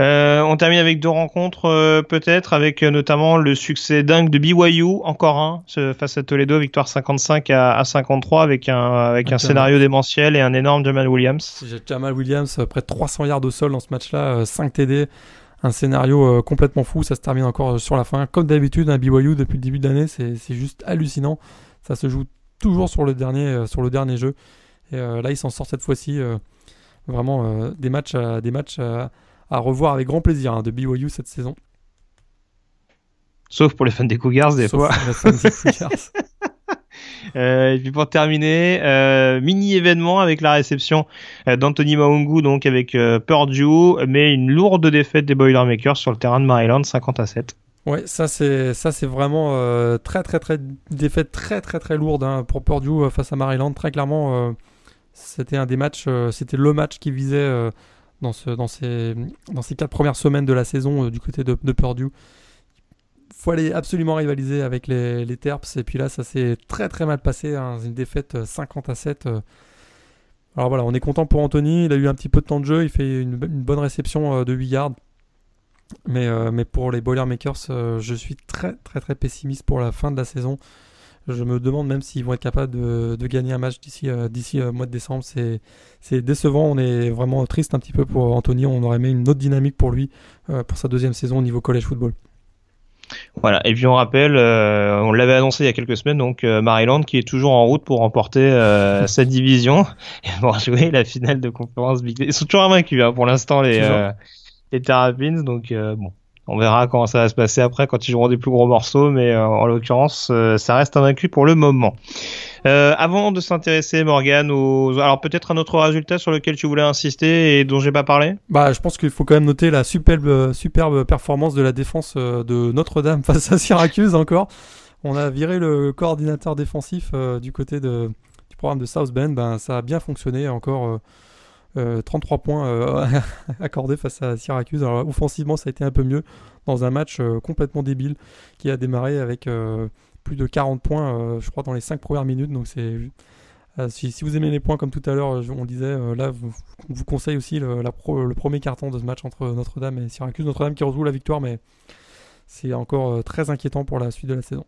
Euh, on termine avec deux rencontres euh, peut-être, avec euh, notamment le succès dingue de BYU, encore un, face à Toledo, victoire 55 à, 53 avec un, avec un scénario démentiel et un énorme Jamal Williams. Jamal Williams, près de 300 yards au sol dans ce match-là, 5 TD, un scénario complètement fou, ça se termine encore sur la fin. Comme d'habitude, un BYU depuis le début de l'année, c'est juste hallucinant. Ça se joue toujours sur le dernier, sur le dernier jeu. Et là, ils s'en sortent cette fois-ci. vraiment des matchs, des matchs à revoir avec grand plaisir hein, de BYU cette saison. Sauf pour les fans des Cougars, des fois. (laughs) Euh, et puis pour terminer, euh, mini événement avec la réception euh, d'Anthony Maungu, donc avec Purdue, mais une lourde défaite des Boilermakers sur le terrain de Maryland, 50 à 7. Ouais, ça c'est ça c'est vraiment très très très défaite très très très lourde hein, pour Purdue face à Maryland. Très clairement, c'était un des matchs, c'était le match qui visait dans, ce, dans, ces, dans quatre premières semaines de la saison euh, du côté de, Purdue. Il faut aller absolument rivaliser avec les, Terps. Et puis là, ça s'est très très mal passé. Hein, une défaite 50 euh, à 7. Euh. Alors voilà, on est content pour Anthony. Il a eu un petit peu de temps de jeu. Il fait une, bonne réception de 8 yards. Mais, mais pour les Boilermakers, je suis très très très pessimiste pour la fin de la saison. Je me demande même s'ils vont être capables de, gagner un match d'ici euh, d'ici euh, mois de décembre. C'est décevant. On est vraiment triste un petit peu pour Anthony. On aurait aimé une autre dynamique pour lui euh, pour sa deuxième saison au niveau college football. Voilà, et puis on rappelle, on l'avait annoncé il y a quelques semaines, donc Maryland qui est toujours en route pour remporter (laughs) cette division et pour jouer la finale de conférence Big Ils sont toujours invaincus hein, pour l'instant les, les Terrapins, donc bon, On verra comment ça va se passer après quand ils joueront des plus gros morceaux, mais en l'occurrence, ça reste invaincu pour le moment. Euh, avant de s'intéresser, Morgan, alors peut-être un autre résultat sur lequel tu voulais insister et dont j'ai pas parlé? Bah, je pense qu'il faut quand même noter la superbe, superbe performance de la défense euh, de Notre-Dame (laughs) face à Syracuse encore. On a viré le coordinateur défensif euh, du côté du programme de South Bend. Ben, ça a bien fonctionné encore. 33 points (laughs) accordés face à Syracuse. Alors, offensivement, ça a été un peu mieux dans un match complètement débile qui a démarré avec plus de 40 points, euh, je crois, dans les 5 premières minutes. Donc euh, si, vous aimez les points comme tout à l'heure, on disait, euh, là, vous, on vous conseille aussi le, le premier carton de ce match entre Notre-Dame et Syracuse. Notre-Dame qui rejoue la victoire, mais c'est encore très inquiétant pour la suite de la saison.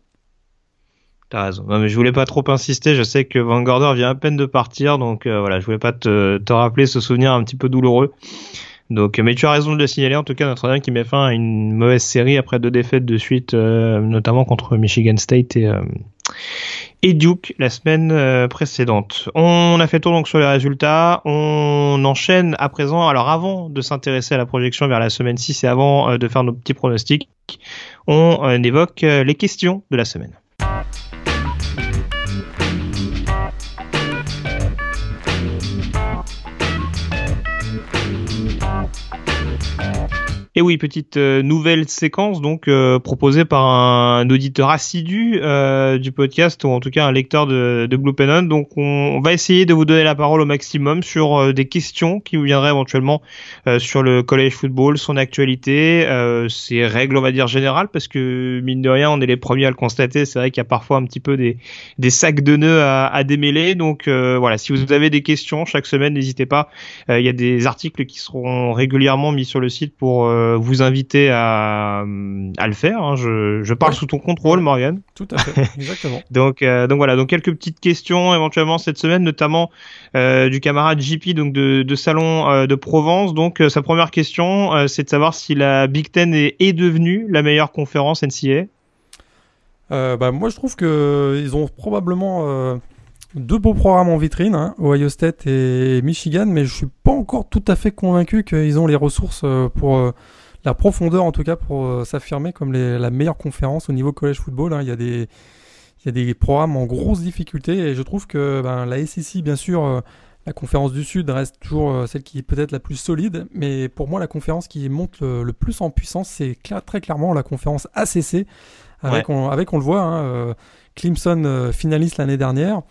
T'as raison. Non, mais je voulais pas trop insister. Je sais que Van Gorder vient à peine de partir, donc voilà, je voulais pas te, rappeler ce souvenir un petit peu douloureux. Donc, mais tu as raison de le signaler. En tout cas, Notre-Dame qui met fin à une mauvaise série après deux défaites de suite, euh, notamment contre Michigan State et, euh, Duke la semaine euh, précédente. On a fait tour donc sur les résultats. On enchaîne à présent. Alors, avant de s'intéresser à la projection vers la semaine 6 et avant de faire nos petits pronostics, on évoque les questions de la semaine. Et oui, petite euh, nouvelle séquence donc euh, proposée par un, auditeur assidu euh, du podcast ou en tout cas un lecteur de, de Blue Pennon. Donc on, va essayer de vous donner la parole au maximum sur des questions qui vous viendraient éventuellement sur le college football, son actualité, ses règles on va dire générales parce que mine de rien on est les premiers à le constater. C'est vrai qu'il y a parfois un petit peu des, des sacs de nœuds à, à démêler. Donc voilà, si vous avez des questions chaque semaine, n'hésitez pas. Il y a des articles qui seront régulièrement mis sur le site pour euh, vous inviter à, à le faire. Hein. Je, je, parle sous ton contrôle, Morgan. Tout à fait, (laughs) exactement. donc, euh, donc voilà, donc quelques petites questions éventuellement cette semaine, notamment euh, du camarade JP donc de, de Salon de Provence. Donc sa première question, c'est de savoir si la Big Ten est, est devenue la meilleure conférence NCA. bah, moi, je trouve que ils ont probablement deux beaux programmes en vitrine, hein, Ohio State et Michigan, mais je suis pas encore tout à fait convaincu qu'ils ont les ressources pour la profondeur en tout cas pour euh, s'affirmer comme la meilleure conférence au niveau college football. Hein. Il, y a des, il y a des programmes en grosse difficulté et je trouve que ben, la SEC, bien sûr, euh, la conférence du Sud reste toujours euh, celle qui est peut-être la plus solide, mais pour moi, la conférence qui monte le, plus en puissance, c'est très clairement la conférence ACC, avec, on, avec on le voit, hein, Clemson finaliste l'année dernière.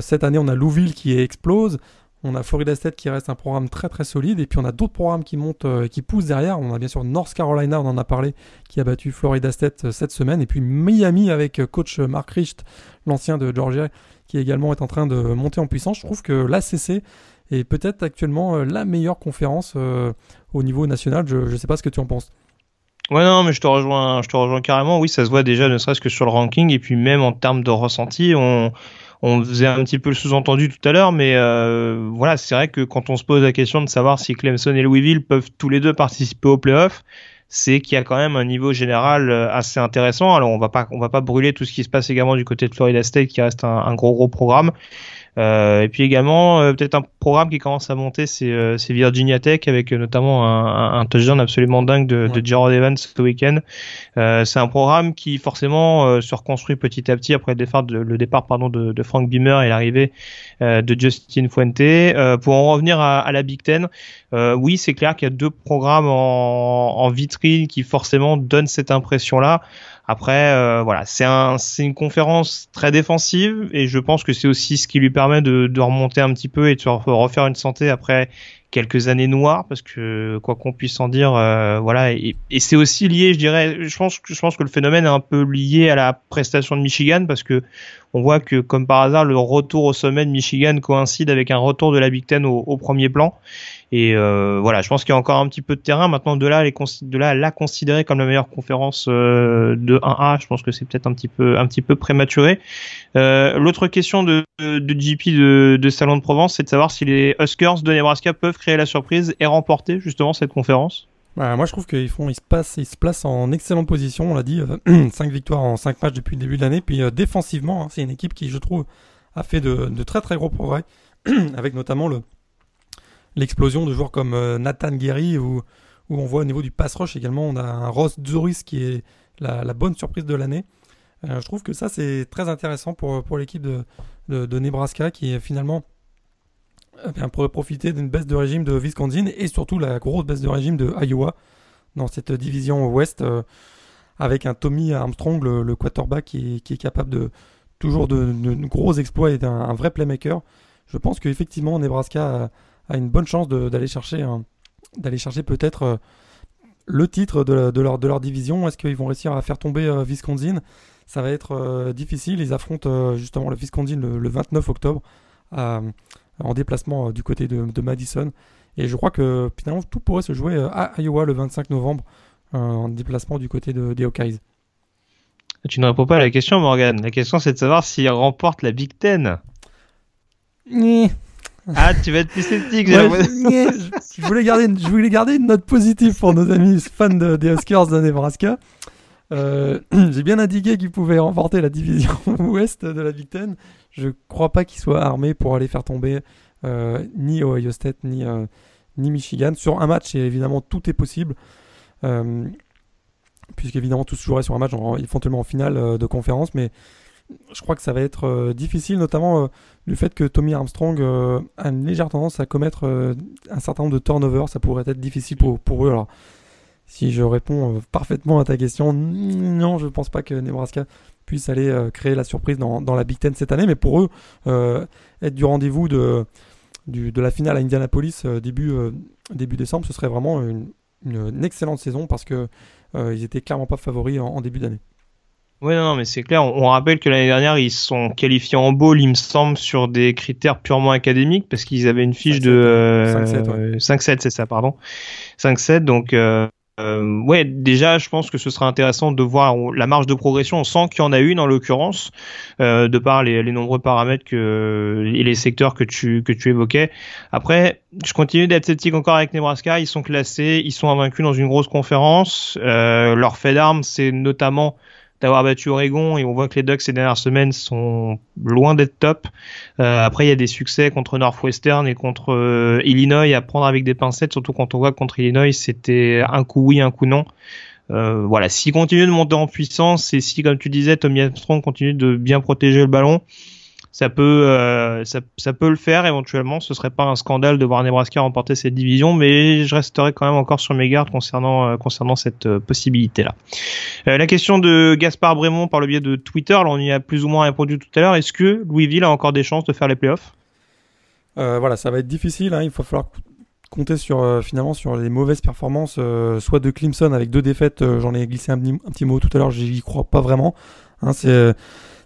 Cette année, on a Louisville qui explose. On a Florida State qui reste un programme très très solide et puis on a d'autres programmes qui montent, euh, qui poussent derrière. On a bien sûr North Carolina, on en a parlé, qui a battu Florida State euh, cette semaine et puis Miami avec euh, coach Mark Richt, l'ancien de Georgia, qui également est en train de monter en puissance. Je trouve que l'ACC est peut-être actuellement la meilleure conférence au niveau national. Je ne sais pas ce que tu en penses. Ouais non mais je te rejoins je te rejoins carrément oui ça se voit déjà ne serait-ce que sur le ranking et puis même en termes de ressenti on on faisait un petit peu le sous-entendu tout à l'heure, mais euh, voilà, c'est vrai que quand on se pose la question de savoir si Clemson et Louisville peuvent tous les deux participer au playoff, c'est qu'il y a quand même un niveau général euh, assez intéressant. Alors on va pas on va pas brûler tout ce qui se passe également du côté de Florida State qui reste un, un gros gros programme. Euh, et puis également, euh, peut-être un programme qui commence à monter, c'est euh, Virginia Tech avec notamment un, un, touchdown absolument dingue de, de Gerald Evans ce week-end. c'est un programme qui forcément se reconstruit petit à petit après le départ, de, le départ pardon, de, de Frank Beamer et l'arrivée de Justin Fuente. pour en revenir à, à la Big Ten, oui, c'est clair qu'il y a deux programmes en, en vitrine qui forcément donnent cette impression-là. Après, euh, voilà, c'est un, une conférence très défensive et je pense que c'est aussi ce qui lui permet de, de remonter un petit peu et de refaire une santé après quelques années noires parce que quoi qu'on puisse en dire, euh, voilà, et, et c'est aussi lié, je dirais, je pense que je pense que le phénomène est un peu lié à la prestation de Michigan parce que on voit que comme par hasard le retour au sommet de Michigan coïncide avec un retour de la Big Ten au, au premier plan et euh, voilà, je pense qu'il y a encore un petit peu de terrain. Maintenant, de là, les de là, la considérer comme la meilleure conférence euh, de 1A, je pense que c'est peut-être un petit peu, un petit peu prématuré. Euh, L'autre question de, de JP de, Salon de Provence, c'est de savoir si les Huskers de Nebraska peuvent créer la surprise et remporter justement cette conférence. Bah, moi, je trouve qu'ils font, ils se passent, ils se placent en excellente position. On l'a dit, euh, (clears throat) 5 victoires en 5 matchs depuis le début de l'année. Puis défensivement, hein, c'est une équipe qui, je trouve, a fait de très très gros progrès, (clears throat) avec notamment le l'explosion de joueurs comme euh, Nathan Guerry ou, où on voit au niveau du pass rush également, on a un Ross Zoris qui est la, bonne surprise de l'année. je trouve que ça c'est très intéressant pour, pour l'équipe de, de, Nebraska qui est finalement eh pourrait profiter d'une baisse de régime de Wisconsin et surtout la grosse baisse de régime de Iowa dans cette division ouest avec un Tommy Armstrong, le, quarterback qui est, capable de toujours de, gros exploits et d'un vrai playmaker. Je pense qu'effectivement Nebraska a, une bonne chance d'aller chercher, d'aller chercher peut-être euh, le titre de, leur, de leur division. Est-ce qu'ils vont réussir à faire tomber euh, Wisconsin Ça va être euh, difficile. Ils affrontent justement le Wisconsin le, 29 octobre en déplacement du côté de, Madison. Et je crois que finalement tout pourrait se jouer à Iowa le 25 novembre en déplacement du côté de, des Hawkeyes. Tu ne réponds pas à la question, Morgan. La question, c'est de savoir s'il remporte la Big Ten. Ah, tu vas être plus sceptique. (laughs) je, voulais garder, je voulais garder une note positive pour nos amis fans des Huskers de Nebraska. Euh, (clears throat) j'ai bien indiqué qu'ils pouvaient remporter la division (laughs) ouest de la Big Ten. Je crois pas qu'ils soient armés pour aller faire tomber euh, ni Ohio State ni, euh, ni Michigan. Sur un match, évidemment, tout est possible. Euh, puisqu'évidemment tout se jouerait sur un match éventuellement en finale de conférence, mais je crois que ça va être euh, difficile, notamment du fait que Tommy Armstrong a une légère tendance à commettre un certain nombre de turnovers, ça pourrait être difficile pour, pour eux. Alors, si je réponds parfaitement à ta question, non, je ne pense pas que Nebraska puisse aller créer la surprise dans, dans, la Big Ten cette année, mais pour eux, être du rendez-vous de, de la finale à Indianapolis début, début décembre, ce serait vraiment une, excellente saison parce que euh, ils étaient clairement pas favoris en, début d'année. Oui, non, mais c'est clair. On, rappelle que l'année dernière, ils sont qualifiés en bowl, il me semble, sur des critères purement académiques, parce qu'ils avaient une fiche de 5-7, c'est ça, pardon. 5-7, donc euh, euh, ouais, déjà, je pense que ce sera intéressant de voir la marge de progression. On sent qu'il y en a une en l'occurrence, euh, de par les, nombreux paramètres que, et les secteurs que tu que tu évoquais. Après, je continue d'être sceptique encore avec Nebraska. Ils sont classés, ils sont invaincus dans une grosse conférence. Euh, leur fait d'armes, c'est notamment d'avoir battu Oregon et on voit que les Ducks ces dernières semaines sont loin d'être top. Euh, après, il y a des succès contre Northwestern et contre euh, Illinois à prendre avec des pincettes, surtout quand on voit que contre Illinois c'était un coup oui, un coup non. Euh, voilà, s'ils continuent de monter en puissance et si, comme tu disais, Tommy Armstrong continue de bien protéger le ballon, ça peut, euh, ça, peut le faire éventuellement. Ce serait pas un scandale de voir Nebraska remporter cette division, mais je resterai quand même encore sur mes gardes concernant euh, concernant cette euh, possibilité-là. la question de Gaspard Brémond par le biais de Twitter, là, on y a plus ou moins répondu tout à l'heure. Est-ce que Louisville a encore des chances de faire les playoffs? Voilà, ça va être difficile. Hein. Il va falloir compter sur finalement sur les mauvaises performances, soit de Clemson avec deux défaites. J'en ai glissé un, un, petit mot tout à l'heure. J'y crois pas vraiment. Hein, c'est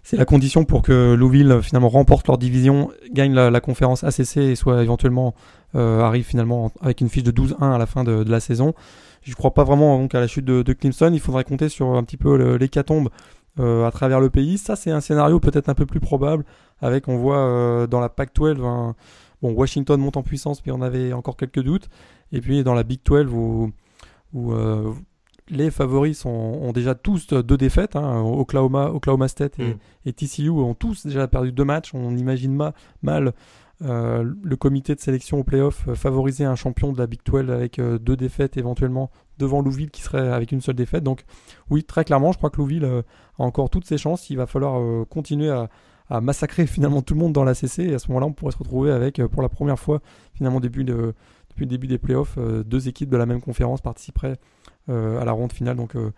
c'est la condition pour que Louisville finalement remporte leur division, gagne la, conférence ACC et soit éventuellement euh, arrive finalement avec une fiche de 12-1 à la fin de, la saison. Je ne crois pas vraiment donc à la chute de, de, Clemson. Il faudrait compter sur un petit peu l'hécatombe euh, à travers le pays. Ça, c'est un scénario peut-être un peu plus probable. Avec, on voit euh, dans la Pac-12, bon, Washington monte en puissance, mais on avait encore quelques doutes. Et puis dans la Big 12, où, où les favoris sont, ont déjà tous deux défaites. Hein. Oklahoma, Oklahoma State mm. et, TCU ont tous déjà perdu deux matchs. On imagine mal euh, le comité de sélection au playoff euh, favoriser un champion de la Big 12 avec euh, deux défaites éventuellement devant Louisville qui serait avec une seule défaite. Donc oui, très clairement, je crois que Louisville a encore toutes ses chances. Il va falloir continuer à, massacrer (laughs) finalement tout le monde dans la CC et à ce moment-là, on pourrait se retrouver avec pour la première fois finalement début de, depuis le début des playoffs, deux équipes de la même conférence participeraient à la ronde finale, donc euh,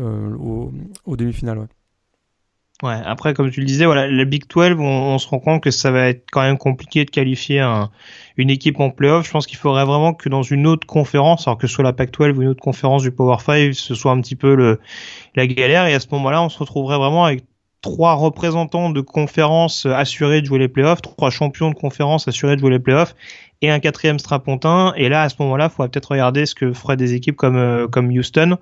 euh, au, demi-finale. Ouais. Après, comme tu le disais, voilà, la Big 12, on, se rend compte que ça va être quand même compliqué de qualifier un, une équipe en playoff. Je pense qu'il faudrait vraiment que dans une autre conférence, alors que ce soit la Pac-12 ou une autre conférence du Power 5, ce soit un petit peu la galère. Et à ce moment-là, on se retrouverait vraiment avec trois représentants de conférence assurés de jouer les playoffs, trois champions de conférence assurés de jouer les playoffs, et un quatrième strapontin. Et là, à ce moment-là, il faudrait peut-être regarder ce que feraient des équipes comme, euh, comme Houston.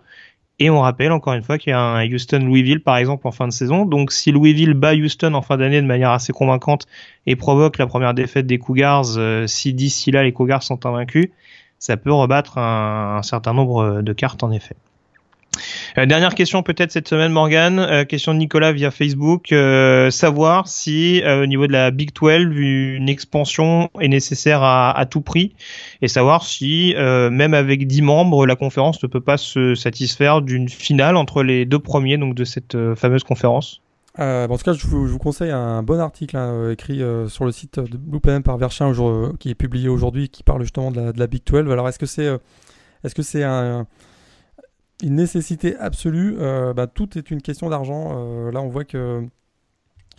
Et on rappelle encore une fois qu'il y a un Houston-Louisville par exemple en fin de saison. Donc si Louisville bat Houston en fin d'année de manière assez convaincante et provoque la première défaite des Cougars, euh, si d'ici là les Cougars sont invaincus, ça peut rebattre un, certain nombre de cartes en effet. Dernière question peut-être cette semaine, Morgan. question de Nicolas via Facebook. savoir si au niveau de la Big 12, une expansion est nécessaire à, tout prix et savoir si même avec 10 membres, la conférence ne peut pas se satisfaire d'une finale entre les deux premiers donc de cette fameuse conférence. Euh, en tout cas, je vous, conseille un bon article hein, euh, écrit euh, sur le site de Blue par Verchin qui est publié aujourd'hui, qui parle justement de la, Big 12. Alors, est-ce que c'est est-ce que c'est un, une nécessité absolue bah, Tout est une question d'argent. là, on voit que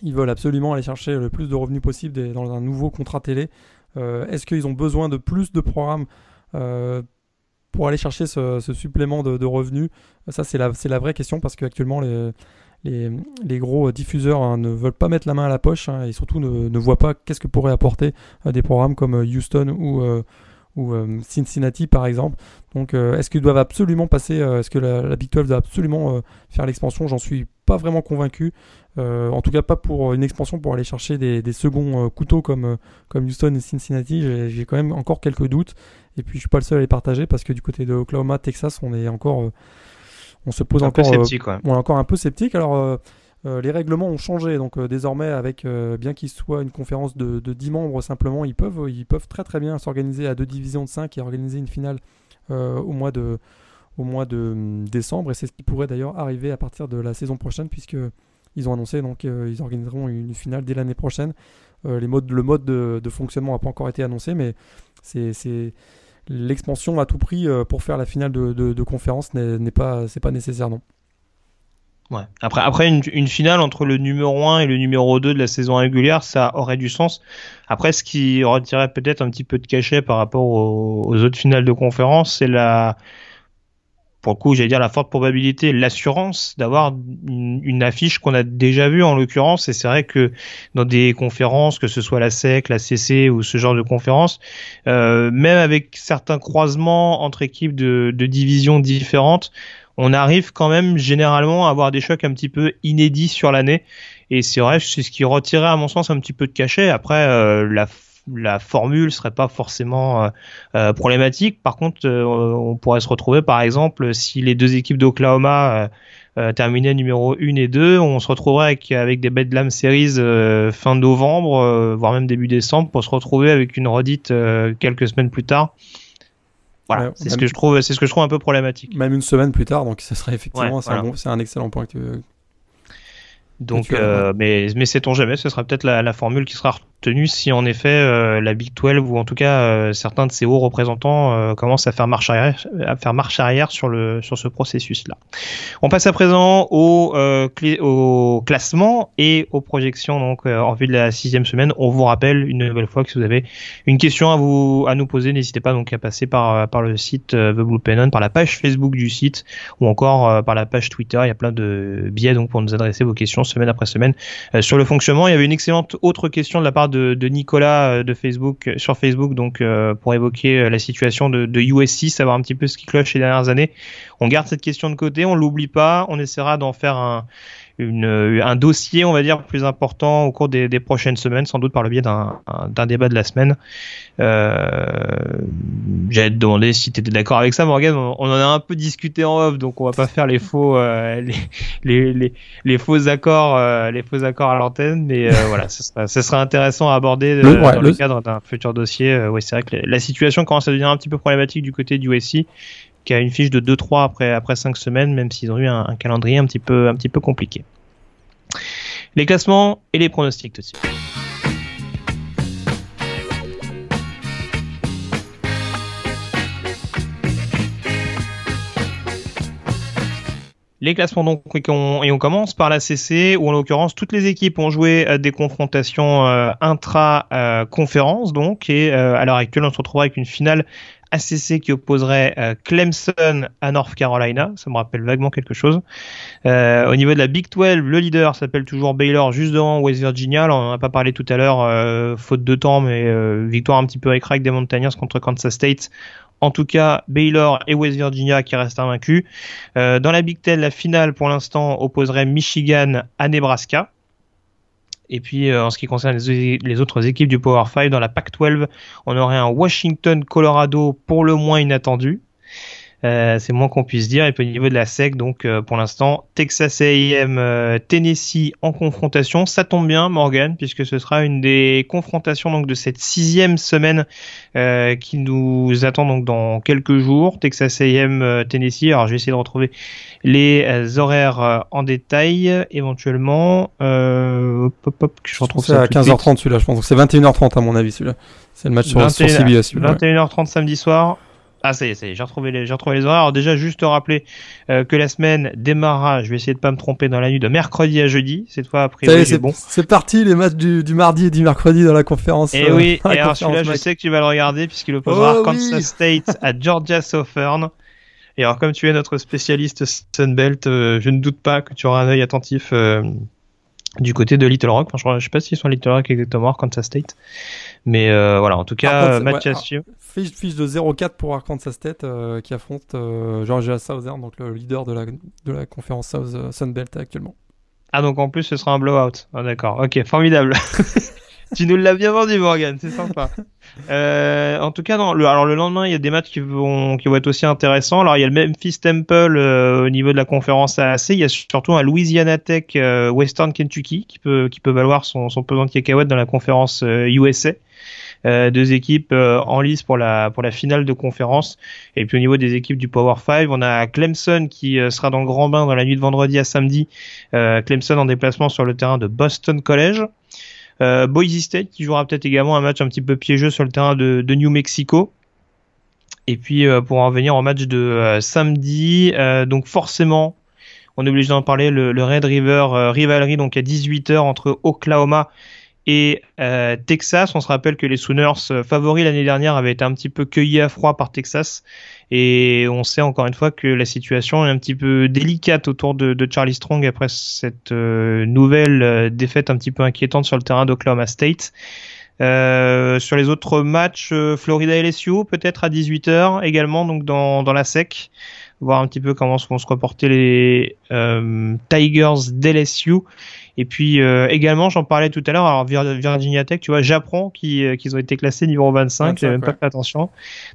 ils veulent absolument aller chercher le plus de revenus possible dans un nouveau contrat télé. est-ce qu'ils ont besoin de plus de programmes pour aller chercher ce, supplément de, revenus? Ça, c'est la, la vraie question parce qu'actuellement, les les, gros diffuseurs hein, ne veulent pas mettre la main à la poche hein, et surtout ne, voient pas qu'est-ce que pourraient apporter euh, des programmes comme euh, Houston ou, euh, ou Cincinnati par exemple. Donc est-ce qu'ils doivent absolument passer, est-ce que la, Big 12 doit absolument faire l'expansion? J'en suis pas vraiment convaincu. en tout cas pas pour une expansion pour aller chercher des, seconds couteaux comme, comme Houston et Cincinnati. J'ai quand même encore quelques doutes. Et puis je suis pas le seul à les partager parce que du côté de Oklahoma, Texas, on est encore on se pose encore, euh, on est encore un peu sceptique. Alors, euh, euh, les règlements ont changé, donc désormais, avec bien qu'il soit une conférence de, 10 membres simplement, ils peuvent, ils peuvent très bien s'organiser à deux divisions de 5 et organiser une finale au mois de, au mois de hum, décembre. Et c'est ce qui pourrait d'ailleurs arriver à partir de la saison prochaine, puisque ils ont annoncé donc ils organiseront une finale dès l'année prochaine. le mode de, de fonctionnement n'a pas encore été annoncé, mais c'est l'expansion à tout prix euh, pour faire la finale de, conférence n'est pas, c'est pas nécessaire, non. Ouais. Après, après une, finale entre le numéro 1 et le numéro 2 de la saison régulière, ça aurait du sens. Après, ce qui retirerait peut-être un petit peu de cachet par rapport aux autres finales de conférence, c'est la, pour le coup, j'allais dire la forte probabilité, l'assurance d'avoir une, affiche qu'on a déjà vue en l'occurrence. Et c'est vrai que dans des conférences, que ce soit la SEC, la CC ou ce genre de conférences, euh, même avec certains croisements entre équipes de, de divisions différentes, on arrive quand même généralement à avoir des chocs un petit peu inédits sur l'année. Et c'est vrai, c'est ce qui retirait à mon sens un petit peu de cachet. Après, euh, la la formule serait pas forcément euh, euh, problématique. Par contre, euh, on pourrait se retrouver, par exemple, si les deux équipes d'Oklahoma terminaient numéro 1 et 2, on se retrouverait avec, avec des Bedlam Series fin novembre, voire même début décembre, pour se retrouver avec une redite quelques semaines plus tard. Voilà, c'est ce que je trouve, c'est ce que je trouve un peu problématique. Même une semaine plus tard, donc ce serait effectivement, c'est un, un, excellent point que, donc, euh, mais, mais sait-on jamais, ce sera peut-être la, la, formule qui sera retenue si en effet euh, la Big 12 ou en tout cas euh, certains de ses hauts représentants euh, commencent à faire marche arrière, marche arrière sur le sur ce processus-là. On passe à présent au, au classement et aux projections donc en vue de la sixième semaine. On vous rappelle une nouvelle fois que si vous avez une question à vous à nous poser, n'hésitez pas donc à passer par par le site The Blue Pennon, par la page Facebook du site ou encore par la page Twitter. Il y a plein de biais donc pour nous adresser vos questions semaine après semaine sur le fonctionnement. Il y avait une excellente autre question de la part de, Nicolas euh, de Facebook sur Facebook, donc euh, pour évoquer la situation de, de USC, savoir un petit peu ce qui cloche ces dernières années. On garde cette question de côté, on l'oublie pas, on essaiera d'en faire un une, un dossier, on va dire, plus important au cours des, des prochaines semaines, sans doute par le biais d'un débat de la semaine. Euh, J'allais te demander si tu étais d'accord avec ça, Morgan. On, en a un peu discuté en off, donc on va pas faire les faux, euh, les, les, les, faux accords, euh, les faux accords à l'antenne, mais euh, voilà, ce sera, ce sera, intéressant à aborder dans le, cadre d'un futur dossier. oui, c'est vrai que la situation commence à devenir un petit peu problématique du côté du SI qui a une fiche de 2-3 après, après 5 semaines, même s'ils ont eu un, calendrier un petit, peu, un petit peu compliqué. Les classements et les pronostics tout. Les classements donc et on, commence par la CC où en l'occurrence toutes les équipes ont joué euh, des confrontations euh, intra euh, conférence donc et à l'heure actuelle on se retrouvera avec une finale ACC qui opposerait euh, Clemson à North Carolina. Ça me rappelle vaguement quelque chose. Euh, au niveau de la Big 12, le leader s'appelle toujours Baylor, juste devant West Virginia. Alors, on n'en a pas parlé tout à l'heure, euh, faute de temps, mais victoire un petit peu avec des Montagnards contre Kansas State. En tout cas, Baylor et West Virginia qui restent invaincus. dans la Big 10, la finale pour l'instant opposerait Michigan à Nebraska. Et puis euh, en ce qui concerne les, autres équipes du Power 5, dans la Pac-12, on aurait un Washington-Colorado pour le moins inattendu. Euh, c'est moins qu'on puisse dire. Et puis au niveau de la SEC, donc euh, pour l'instant, Texas A&M, euh, Tennessee en confrontation. Ça tombe bien, Morgan, puisque ce sera une des confrontations donc de cette sixième semaine qui nous attend donc dans quelques jours. Texas A&M, Tennessee. Alors je vais essayer de retrouver les horaires en détail éventuellement. hop, hop, je retrouve ça à 15h30 celui-là, je pense. C'est 21h30 à mon avis celui-là. C'est le match sur, 21, sur CBS. 21h30 samedi soir. Ah ça y est, ça y est, j'ai retrouvé les, j'ai retrouvé les horaires. Alors déjà, juste rappeler euh, que la semaine démarrera, je vais essayer de pas me tromper dans la nuit de mercredi à jeudi. Cette fois, après, c'est bon. C'est parti, les matchs du, du, mardi et du mercredi dans la conférence. Et eh oui, et alors celui-là, je sais que tu vas le regarder puisqu'il opposera oh, Kansas State à Georgia Southern. Et alors, comme tu es notre spécialiste Sunbelt, euh, je ne doute pas que tu auras un œil attentif euh, du côté de Little Rock. Enfin, je, sais pas s'ils sont Little Rock exactement, Kansas State. Mais euh, voilà, en tout cas, match à suivre. Fiche, fiche de 0-4 pour Arkansas State qui affronte Georgia Southern, donc le leader de la, de la conférence South Sunbelt actuellement. Ah, donc en plus, ce sera un blowout. Ah, d'accord, ok, formidable. (laughs) tu nous l'as bien vendu, Morgan, c'est sympa. Euh, en tout cas, non, le, alors le lendemain, il y a des matchs qui vont, qui vont être aussi intéressants. Alors, il y a le Memphis Temple euh, au niveau de la conférence AAC. Il y a surtout un Louisiana Tech euh, Western Kentucky qui peut, qui peut valoir son, son pesant de cacahuète dans la conférence USA. deux équipes en lice pour la pour la finale de conférence et puis au niveau des équipes du Power 5 on a Clemson qui sera dans le grand bain dans la nuit de vendredi à samedi Clemson en déplacement sur le terrain de Boston College euh, Boise State qui jouera peut-être également un match un petit peu piégeux sur le terrain de, New Mexico. Et puis euh, pour en revenir au match de euh, samedi, donc forcément, on est obligé d'en parler, le, Red River Rivalry donc à 18h entre Oklahoma et Texas. On se rappelle que les Sooners favoris l'année dernière avaient été un petit peu cueillis à froid par Texas et on sait encore une fois que la situation est un petit peu délicate autour de, Charlie Strong après cette euh, nouvelle euh, défaite un petit peu inquiétante sur le terrain d'Oklahoma State. Euh, sur les autres matchs, Florida LSU peut-être à 18h également, donc dans, dans la SEC, voir un petit peu comment vont se reporter les Tigers d'LSU. Et puis euh, également, j'en parlais tout à l'heure, alors Virginia Tech, tu vois, j'apprends qu'ils euh, ont été classés numéro 25, j'ai même pas fait attention.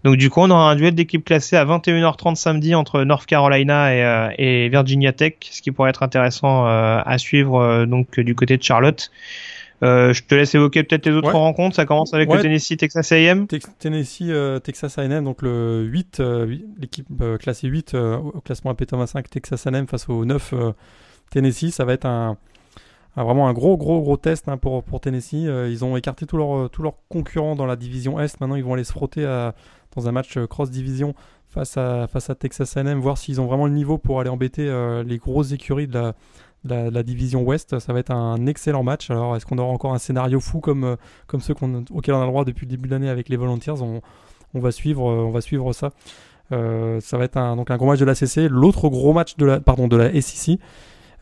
Donc du coup, on aura un duel d'équipes classées à 21h30 samedi entre North Carolina et, euh, et, Virginia Tech, ce qui pourrait être intéressant à suivre donc du côté de Charlotte. je te laisse évoquer peut-être les autres rencontres. Ça commence avec le Tennessee Texas A&M. Tennessee Texas A&M, donc le 8, l'équipe classée 8 au classement AP5 Texas A&M face au 9 Tennessee. Ça va être un, ah, vraiment un gros, gros, gros test hein, pour, Tennessee. Euh, ils ont écarté tous leurs tous leurs concurrents dans la division Est. Maintenant, ils vont aller se frotter dans un match euh, cross-division face à, Texas A&M, voir s'ils ont vraiment le niveau pour aller embêter euh, les grosses écuries de la, division Ouest. Ça va être un excellent match. Alors, est-ce qu'on aura encore un scénario fou comme, comme ceux auxquels on a le droit depuis le début de l'année avec les Volunteers? On, on, va suivre, on ça. ça va être un, gros match de la CC. L'autre gros match de la, pardon.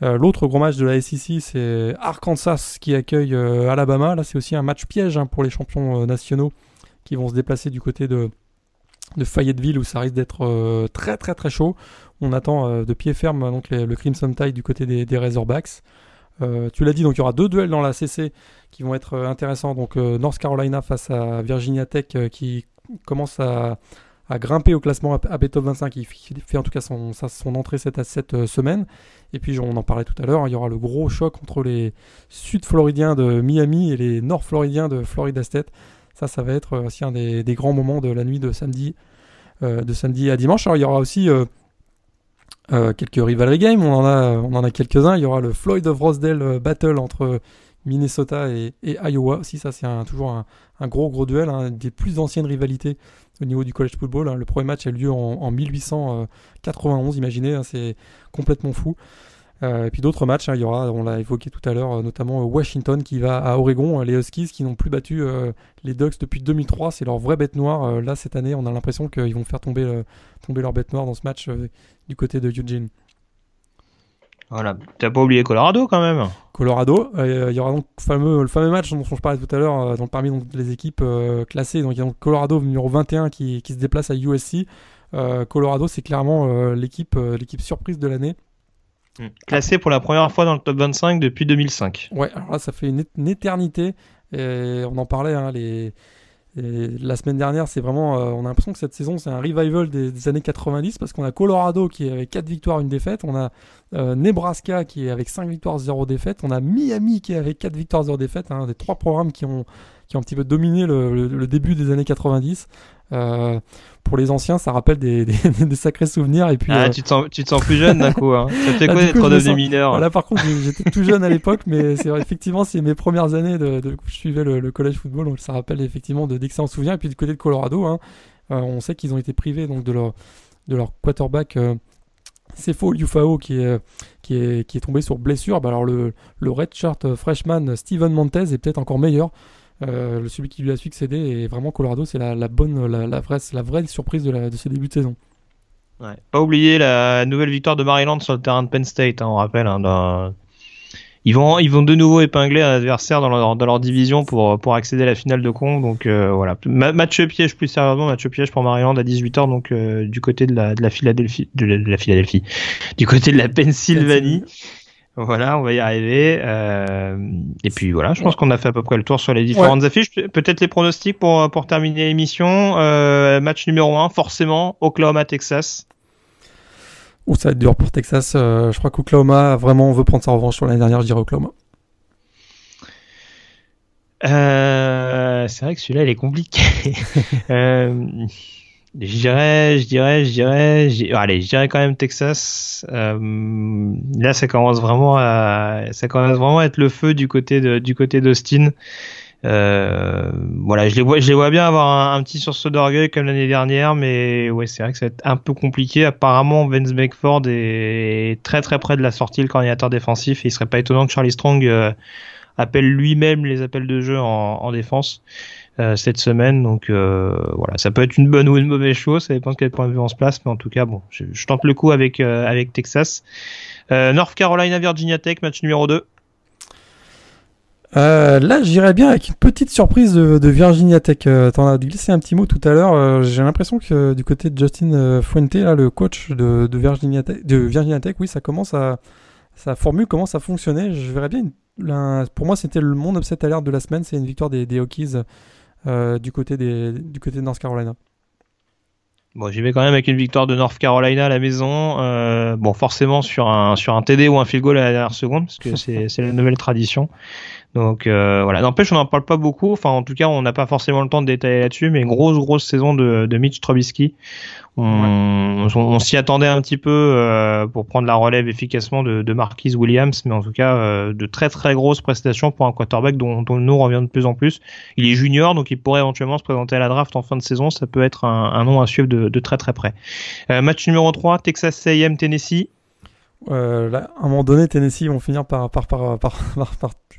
Euh, l'autre gros match de la SEC, c'est Arkansas qui accueille euh, Alabama. Là, c'est aussi un match piège hein, pour les champions euh, nationaux qui vont se déplacer du côté de, Fayetteville où ça risque d'être très très très chaud. On attend de pied ferme donc le Crimson Tide du côté des, des Razorbacks. tu l'as dit, donc il y aura deux duels dans la CC qui vont être intéressants. Donc North Carolina face à Virginia Tech qui commence à, à grimper au classement AP Top 25. Il fait en tout cas son, entrée cette, euh, semaine. Et puis, on en parlait tout à l'heure, il y aura le gros choc entre les sud-floridiens de Miami et les nord-floridiens de Florida State. Ça, ça va être aussi un des, grands moments de la nuit de samedi, euh, de samedi à dimanche. Alors, il y aura aussi euh, quelques rivalry games. On en a, on en a quelques-uns. Il y aura le Floyd of Rosedale Battle entre Minnesota et, Iowa. Aussi, ça, c'est toujours un, gros, gros duel. Hein, des plus anciennes rivalités au niveau du college football. Hein. Le premier match a eu lieu en, 1891, imaginez, hein, c'est complètement fou. Euh, et puis d'autres matchs, hein, il y aura, on l'a évoqué tout à l'heure, euh, notamment euh, Washington qui va à Oregon, les Huskies qui n'ont plus battu les Ducks depuis 2003, c'est leur vraie bête noire. là, cette année, on a l'impression qu'ils vont faire tomber, tomber leur bête noire dans ce match du côté de Eugene. Voilà, t'as pas oublié Colorado quand même. Colorado, euh, il y aura donc le fameux, le fameux match dont je parlais tout à l'heure, euh, donc parmi donc, les équipes euh, classées. Donc il y a donc Colorado numéro 21 qui, qui se déplace à USC. Colorado, c'est clairement l'équipe, l'équipe surprise de l'année. Hmm. Classé pour la première fois dans le top 25 depuis 2005. Ouais, alors là, ça fait une, éternité. Et on en parlait, hein, les, Et la semaine dernière, c'est vraiment, on a l'impression que cette saison, c'est un revival des, années 90 parce qu'on a Colorado qui est avec 4 victoires, une défaite. On a Nebraska qui est avec 5 victoires, 0 défaite. On a Miami qui est avec 4 victoires, 0 défaite. Hein, des trois programmes qui ont, qui ont un petit peu dominé le, début des années 90. Euh, pour les anciens, ça rappelle (laughs) des, des, sacrés souvenirs. Et puis, ah, euh, tu, te sens, tu te sens plus jeune d'un coup. Hein. (laughs) Ça fait quoi d'être devenu mineur Là, par contre, j'étais tout jeune à (laughs) l'époque, mais c'est effectivement, c'est mes premières années de, de je suivais le, collège football, donc ça rappelle effectivement de, en souvient. Et puis du côté de Colorado, hein, euh, on sait qu'ils ont été privés donc de leur de leur quarterback. c'est faux, Ufao qui est, qui, est, qui est tombé sur blessure. Bah alors le, le redshirt freshman Steven Montez est peut-être encore meilleur. Euh, celui qui lui a succédé et vraiment Colorado c'est la, bonne la, vraie la vraie surprise de, la, de ce début de saison. Pas oublier la nouvelle victoire de Maryland sur le terrain de Penn State, hein, on rappelle. Hein, ils, vont, ils vont de nouveau épingler un adversaire dans leur, dans leur division pour, pour accéder à la finale de con. Donc euh, voilà, match piège plus sérieusement, match piège pour Maryland à 18h donc euh, du côté de la, de la Philadelphie, de la, Philadelphie, du côté de la Pennsylvanie. Voilà, on va y arriver. Euh, et puis voilà, je pense qu'on a fait à peu près le tour sur les différentes affiches. Peut-être les pronostics pour, pour terminer l'émission. Euh, match numéro 1, forcément, Oklahoma-Texas. Ou ça va être dur pour Texas. Euh, je crois qu'Oklahoma, vraiment, on veut prendre sa revanche sur l'année dernière, je dirais Oklahoma. c'est vrai que celui-là, il est compliqué. (laughs) Je dirais, je dirais, je dirais, allez, je dirais quand même Texas. Euh, là, ça commence vraiment à, ça commence vraiment à être le feu du côté de, du côté d'Austin. Euh, voilà, je les vois, je les vois bien avoir un, petit sursaut d'orgueil comme l'année dernière, mais ouais, c'est vrai que ça va être un peu compliqué. Apparemment, Vince McFord est très très près de la sortie, le coordinateur défensif, et il serait pas étonnant que Charlie Strong euh, appelle lui-même les appels de jeu en, en défense. Euh, cette semaine. Donc euh, voilà, ça peut être une bonne ou une mauvaise chose, ça dépend de quel point de vue on se place, mais en tout cas, bon, je, tente le coup avec euh, avec Texas. North Carolina, Virginia Tech, match numéro 2. là, j'irais bien avec une petite surprise de, Virginia Tech. T'en as glissé un petit mot tout à l'heure. J'ai l'impression que du côté de Justin Fuente, là, le coach de, Virginia Tech, oui, ça commence à sa formule commence à fonctionner. Je verrais bien. pour moi, c'était le monde upset alert de la semaine. C'est une victoire des, des Hokies euh, du, côté des, du côté de North Carolina. Bon, j'y vais quand même avec une victoire de North Carolina à la maison. Euh, bon, forcément sur un sur un TD ou un field goal à la dernière seconde, parce que c'est (laughs) c'est la nouvelle tradition. Donc euh, voilà. N'empêche, on n'en parle pas beaucoup. Enfin, en tout cas, on n'a pas forcément le temps de détailler là-dessus. Mais grosse grosse saison de, de Mitch Trubisky. On, on, s'y attendait un petit peu euh, pour prendre la relève efficacement de, de Marquise Williams, mais en tout cas euh, de très très grosses prestations pour un quarterback dont, dont le nom revient de plus en plus. Il est junior, donc il pourrait éventuellement se présenter à la draft en fin de saison. Ça peut être un, un nom à suivre de, de très très près. Euh, match numéro 3, Texas A&M Tennessee. Euh, à un moment donné, Tennessee vont finir (laughs) par,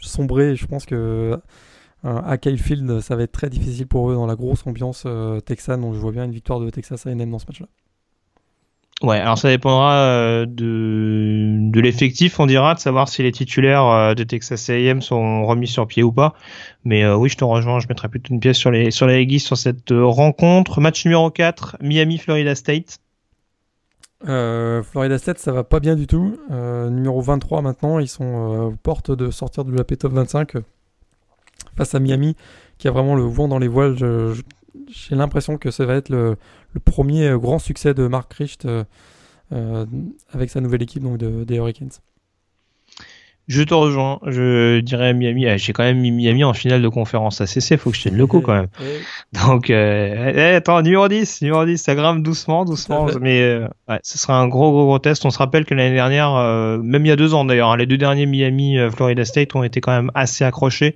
sombrer. Je pense que euh, à Kyle Field, ça va être très difficile pour eux dans la grosse ambiance euh, texane. Donc je vois bien une victoire de Texas A&M dans ce match-là. Ouais, alors ça dépendra euh, de, de l'effectif, on dira, de savoir si les titulaires de Texas A&M sont remis sur pied ou pas. Mais oui, je te rejoins, je mettrai plutôt une pièce sur les sur les sur cette rencontre. Match numéro 4, Miami Florida State. Florida State, ça va pas bien du tout. numéro 23 maintenant, ils sont aux portes de sortir du AP Top 25 face à Miami, qui a vraiment le vent dans les voiles. J'ai l'impression que ça va être le, premier grand succès de Mark Richt euh, euh, avec sa nouvelle équipe donc des Hurricanes. Je te rejoins, je dirais Miami. Ah, j'ai quand même mis Miami en finale de conférence ACC, faut que je tienne le coup quand même. Donc, euh, eh, attends, numéro 10, numéro 10, ça grimpe doucement, doucement. Mais euh, ouais, ce sera un gros, gros, gros test. On se rappelle que l'année dernière, même il y a deux ans d'ailleurs, hein, les deux derniers Miami, Florida State ont été quand même assez accrochés.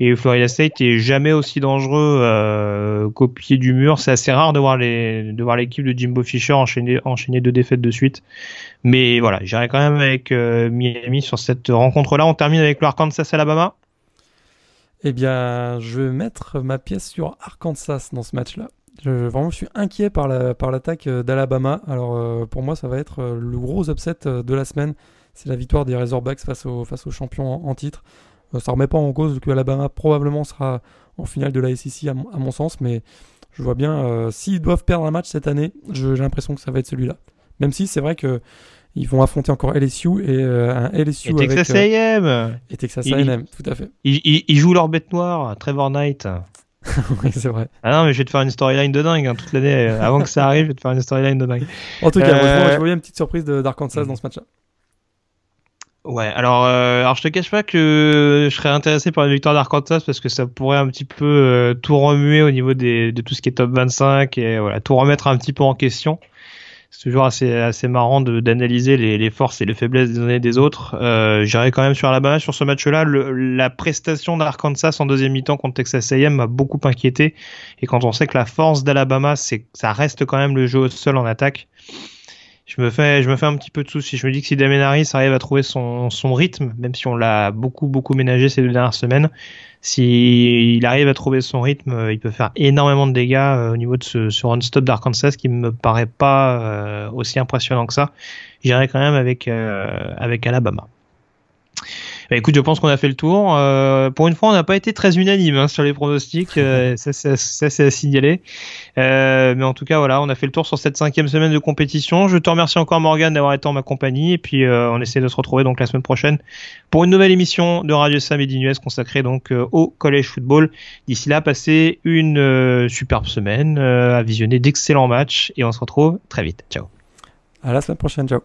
Et Florida State est jamais aussi dangereux euh, qu'au pied du mur. C'est assez rare de voir les de voir l'équipe de Jimbo Fisher enchaîner deux défaites de suite. Mais voilà, j'irai quand même avec euh, Miami sur cette rencontre-là. On termine avec l'Arkansas Alabama. Eh bien, je vais mettre ma pièce sur Arkansas dans ce match-là. Je, vraiment, je suis inquiet par la par l'attaque euh, d'Alabama. Alors, pour moi, ça va être le gros upset de la semaine. C'est la victoire des Razorbacks face aux champions en titre. Euh, ça remet pas en cause que Alabama probablement sera en finale de la SEC à, mon sens, mais je vois bien euh, s'ils doivent perdre un match cette année, j'ai l'impression que ça va être celui-là. Même si c'est vrai que ils vont affronter encore LSU et euh, un LSU et Texas A&M et Texas A&M, tout à fait. Ils, jouent leur bête noire, Trevor Knight. (laughs) oui, c'est vrai. Ah non, mais je vais te faire une storyline de dingue hein, toute l'année. Avant que ça arrive, je vais te faire une storyline de dingue. En tout cas, euh... je voyais une petite surprise d'Arkansas dans ce match-là. Ouais, alors, euh, alors je te cache pas que je serais intéressé par la victoire d'Arkansas parce que ça pourrait un petit peu euh, tout remuer au niveau des, de tout ce qui est top 25 et voilà, tout remettre un petit peu en question. C'est toujours assez, assez marrant d'analyser les, les, forces et les faiblesses des uns et des autres. Euh, J'irai quand même sur Alabama sur ce match-là. La prestation d'Arkansas en deuxième mi-temps contre Texas A&M m'a beaucoup inquiété. Et quand on sait que la force d'Alabama, c'est ça reste quand même le jeu sol en attaque je me fais, je me fais un petit peu de soucis. Je me dis que si Damien Harris arrive à trouver son, son rythme, même si on l'a beaucoup, beaucoup ménagé ces deux dernières semaines, s'il arrive à trouver son rythme, euh, il peut faire énormément de dégâts euh, au niveau de ce, ce run-stop d'Arkansas qui me paraît pas euh, aussi impressionnant que ça. J'irai quand même avec, avec Alabama. Bah, écoute, je pense qu'on a fait le tour. Euh, pour une fois, on n'a pas été très unanime hein, sur les pronostics. Euh, (laughs) ça, c'est à signaler. Euh, mais en tout cas, voilà, on a fait le tour sur cette cinquième semaine de compétition. Je te remercie encore, Morgan, d'avoir été en ma compagnie. Et puis, on essaie de se retrouver donc la semaine prochaine pour une nouvelle émission de Radio Sam et d'Inues consacrée donc au collège football. D'ici là, passez une superbe semaine à visionner d'excellents matchs et on se retrouve très vite. Ciao. À la semaine prochaine. Ciao.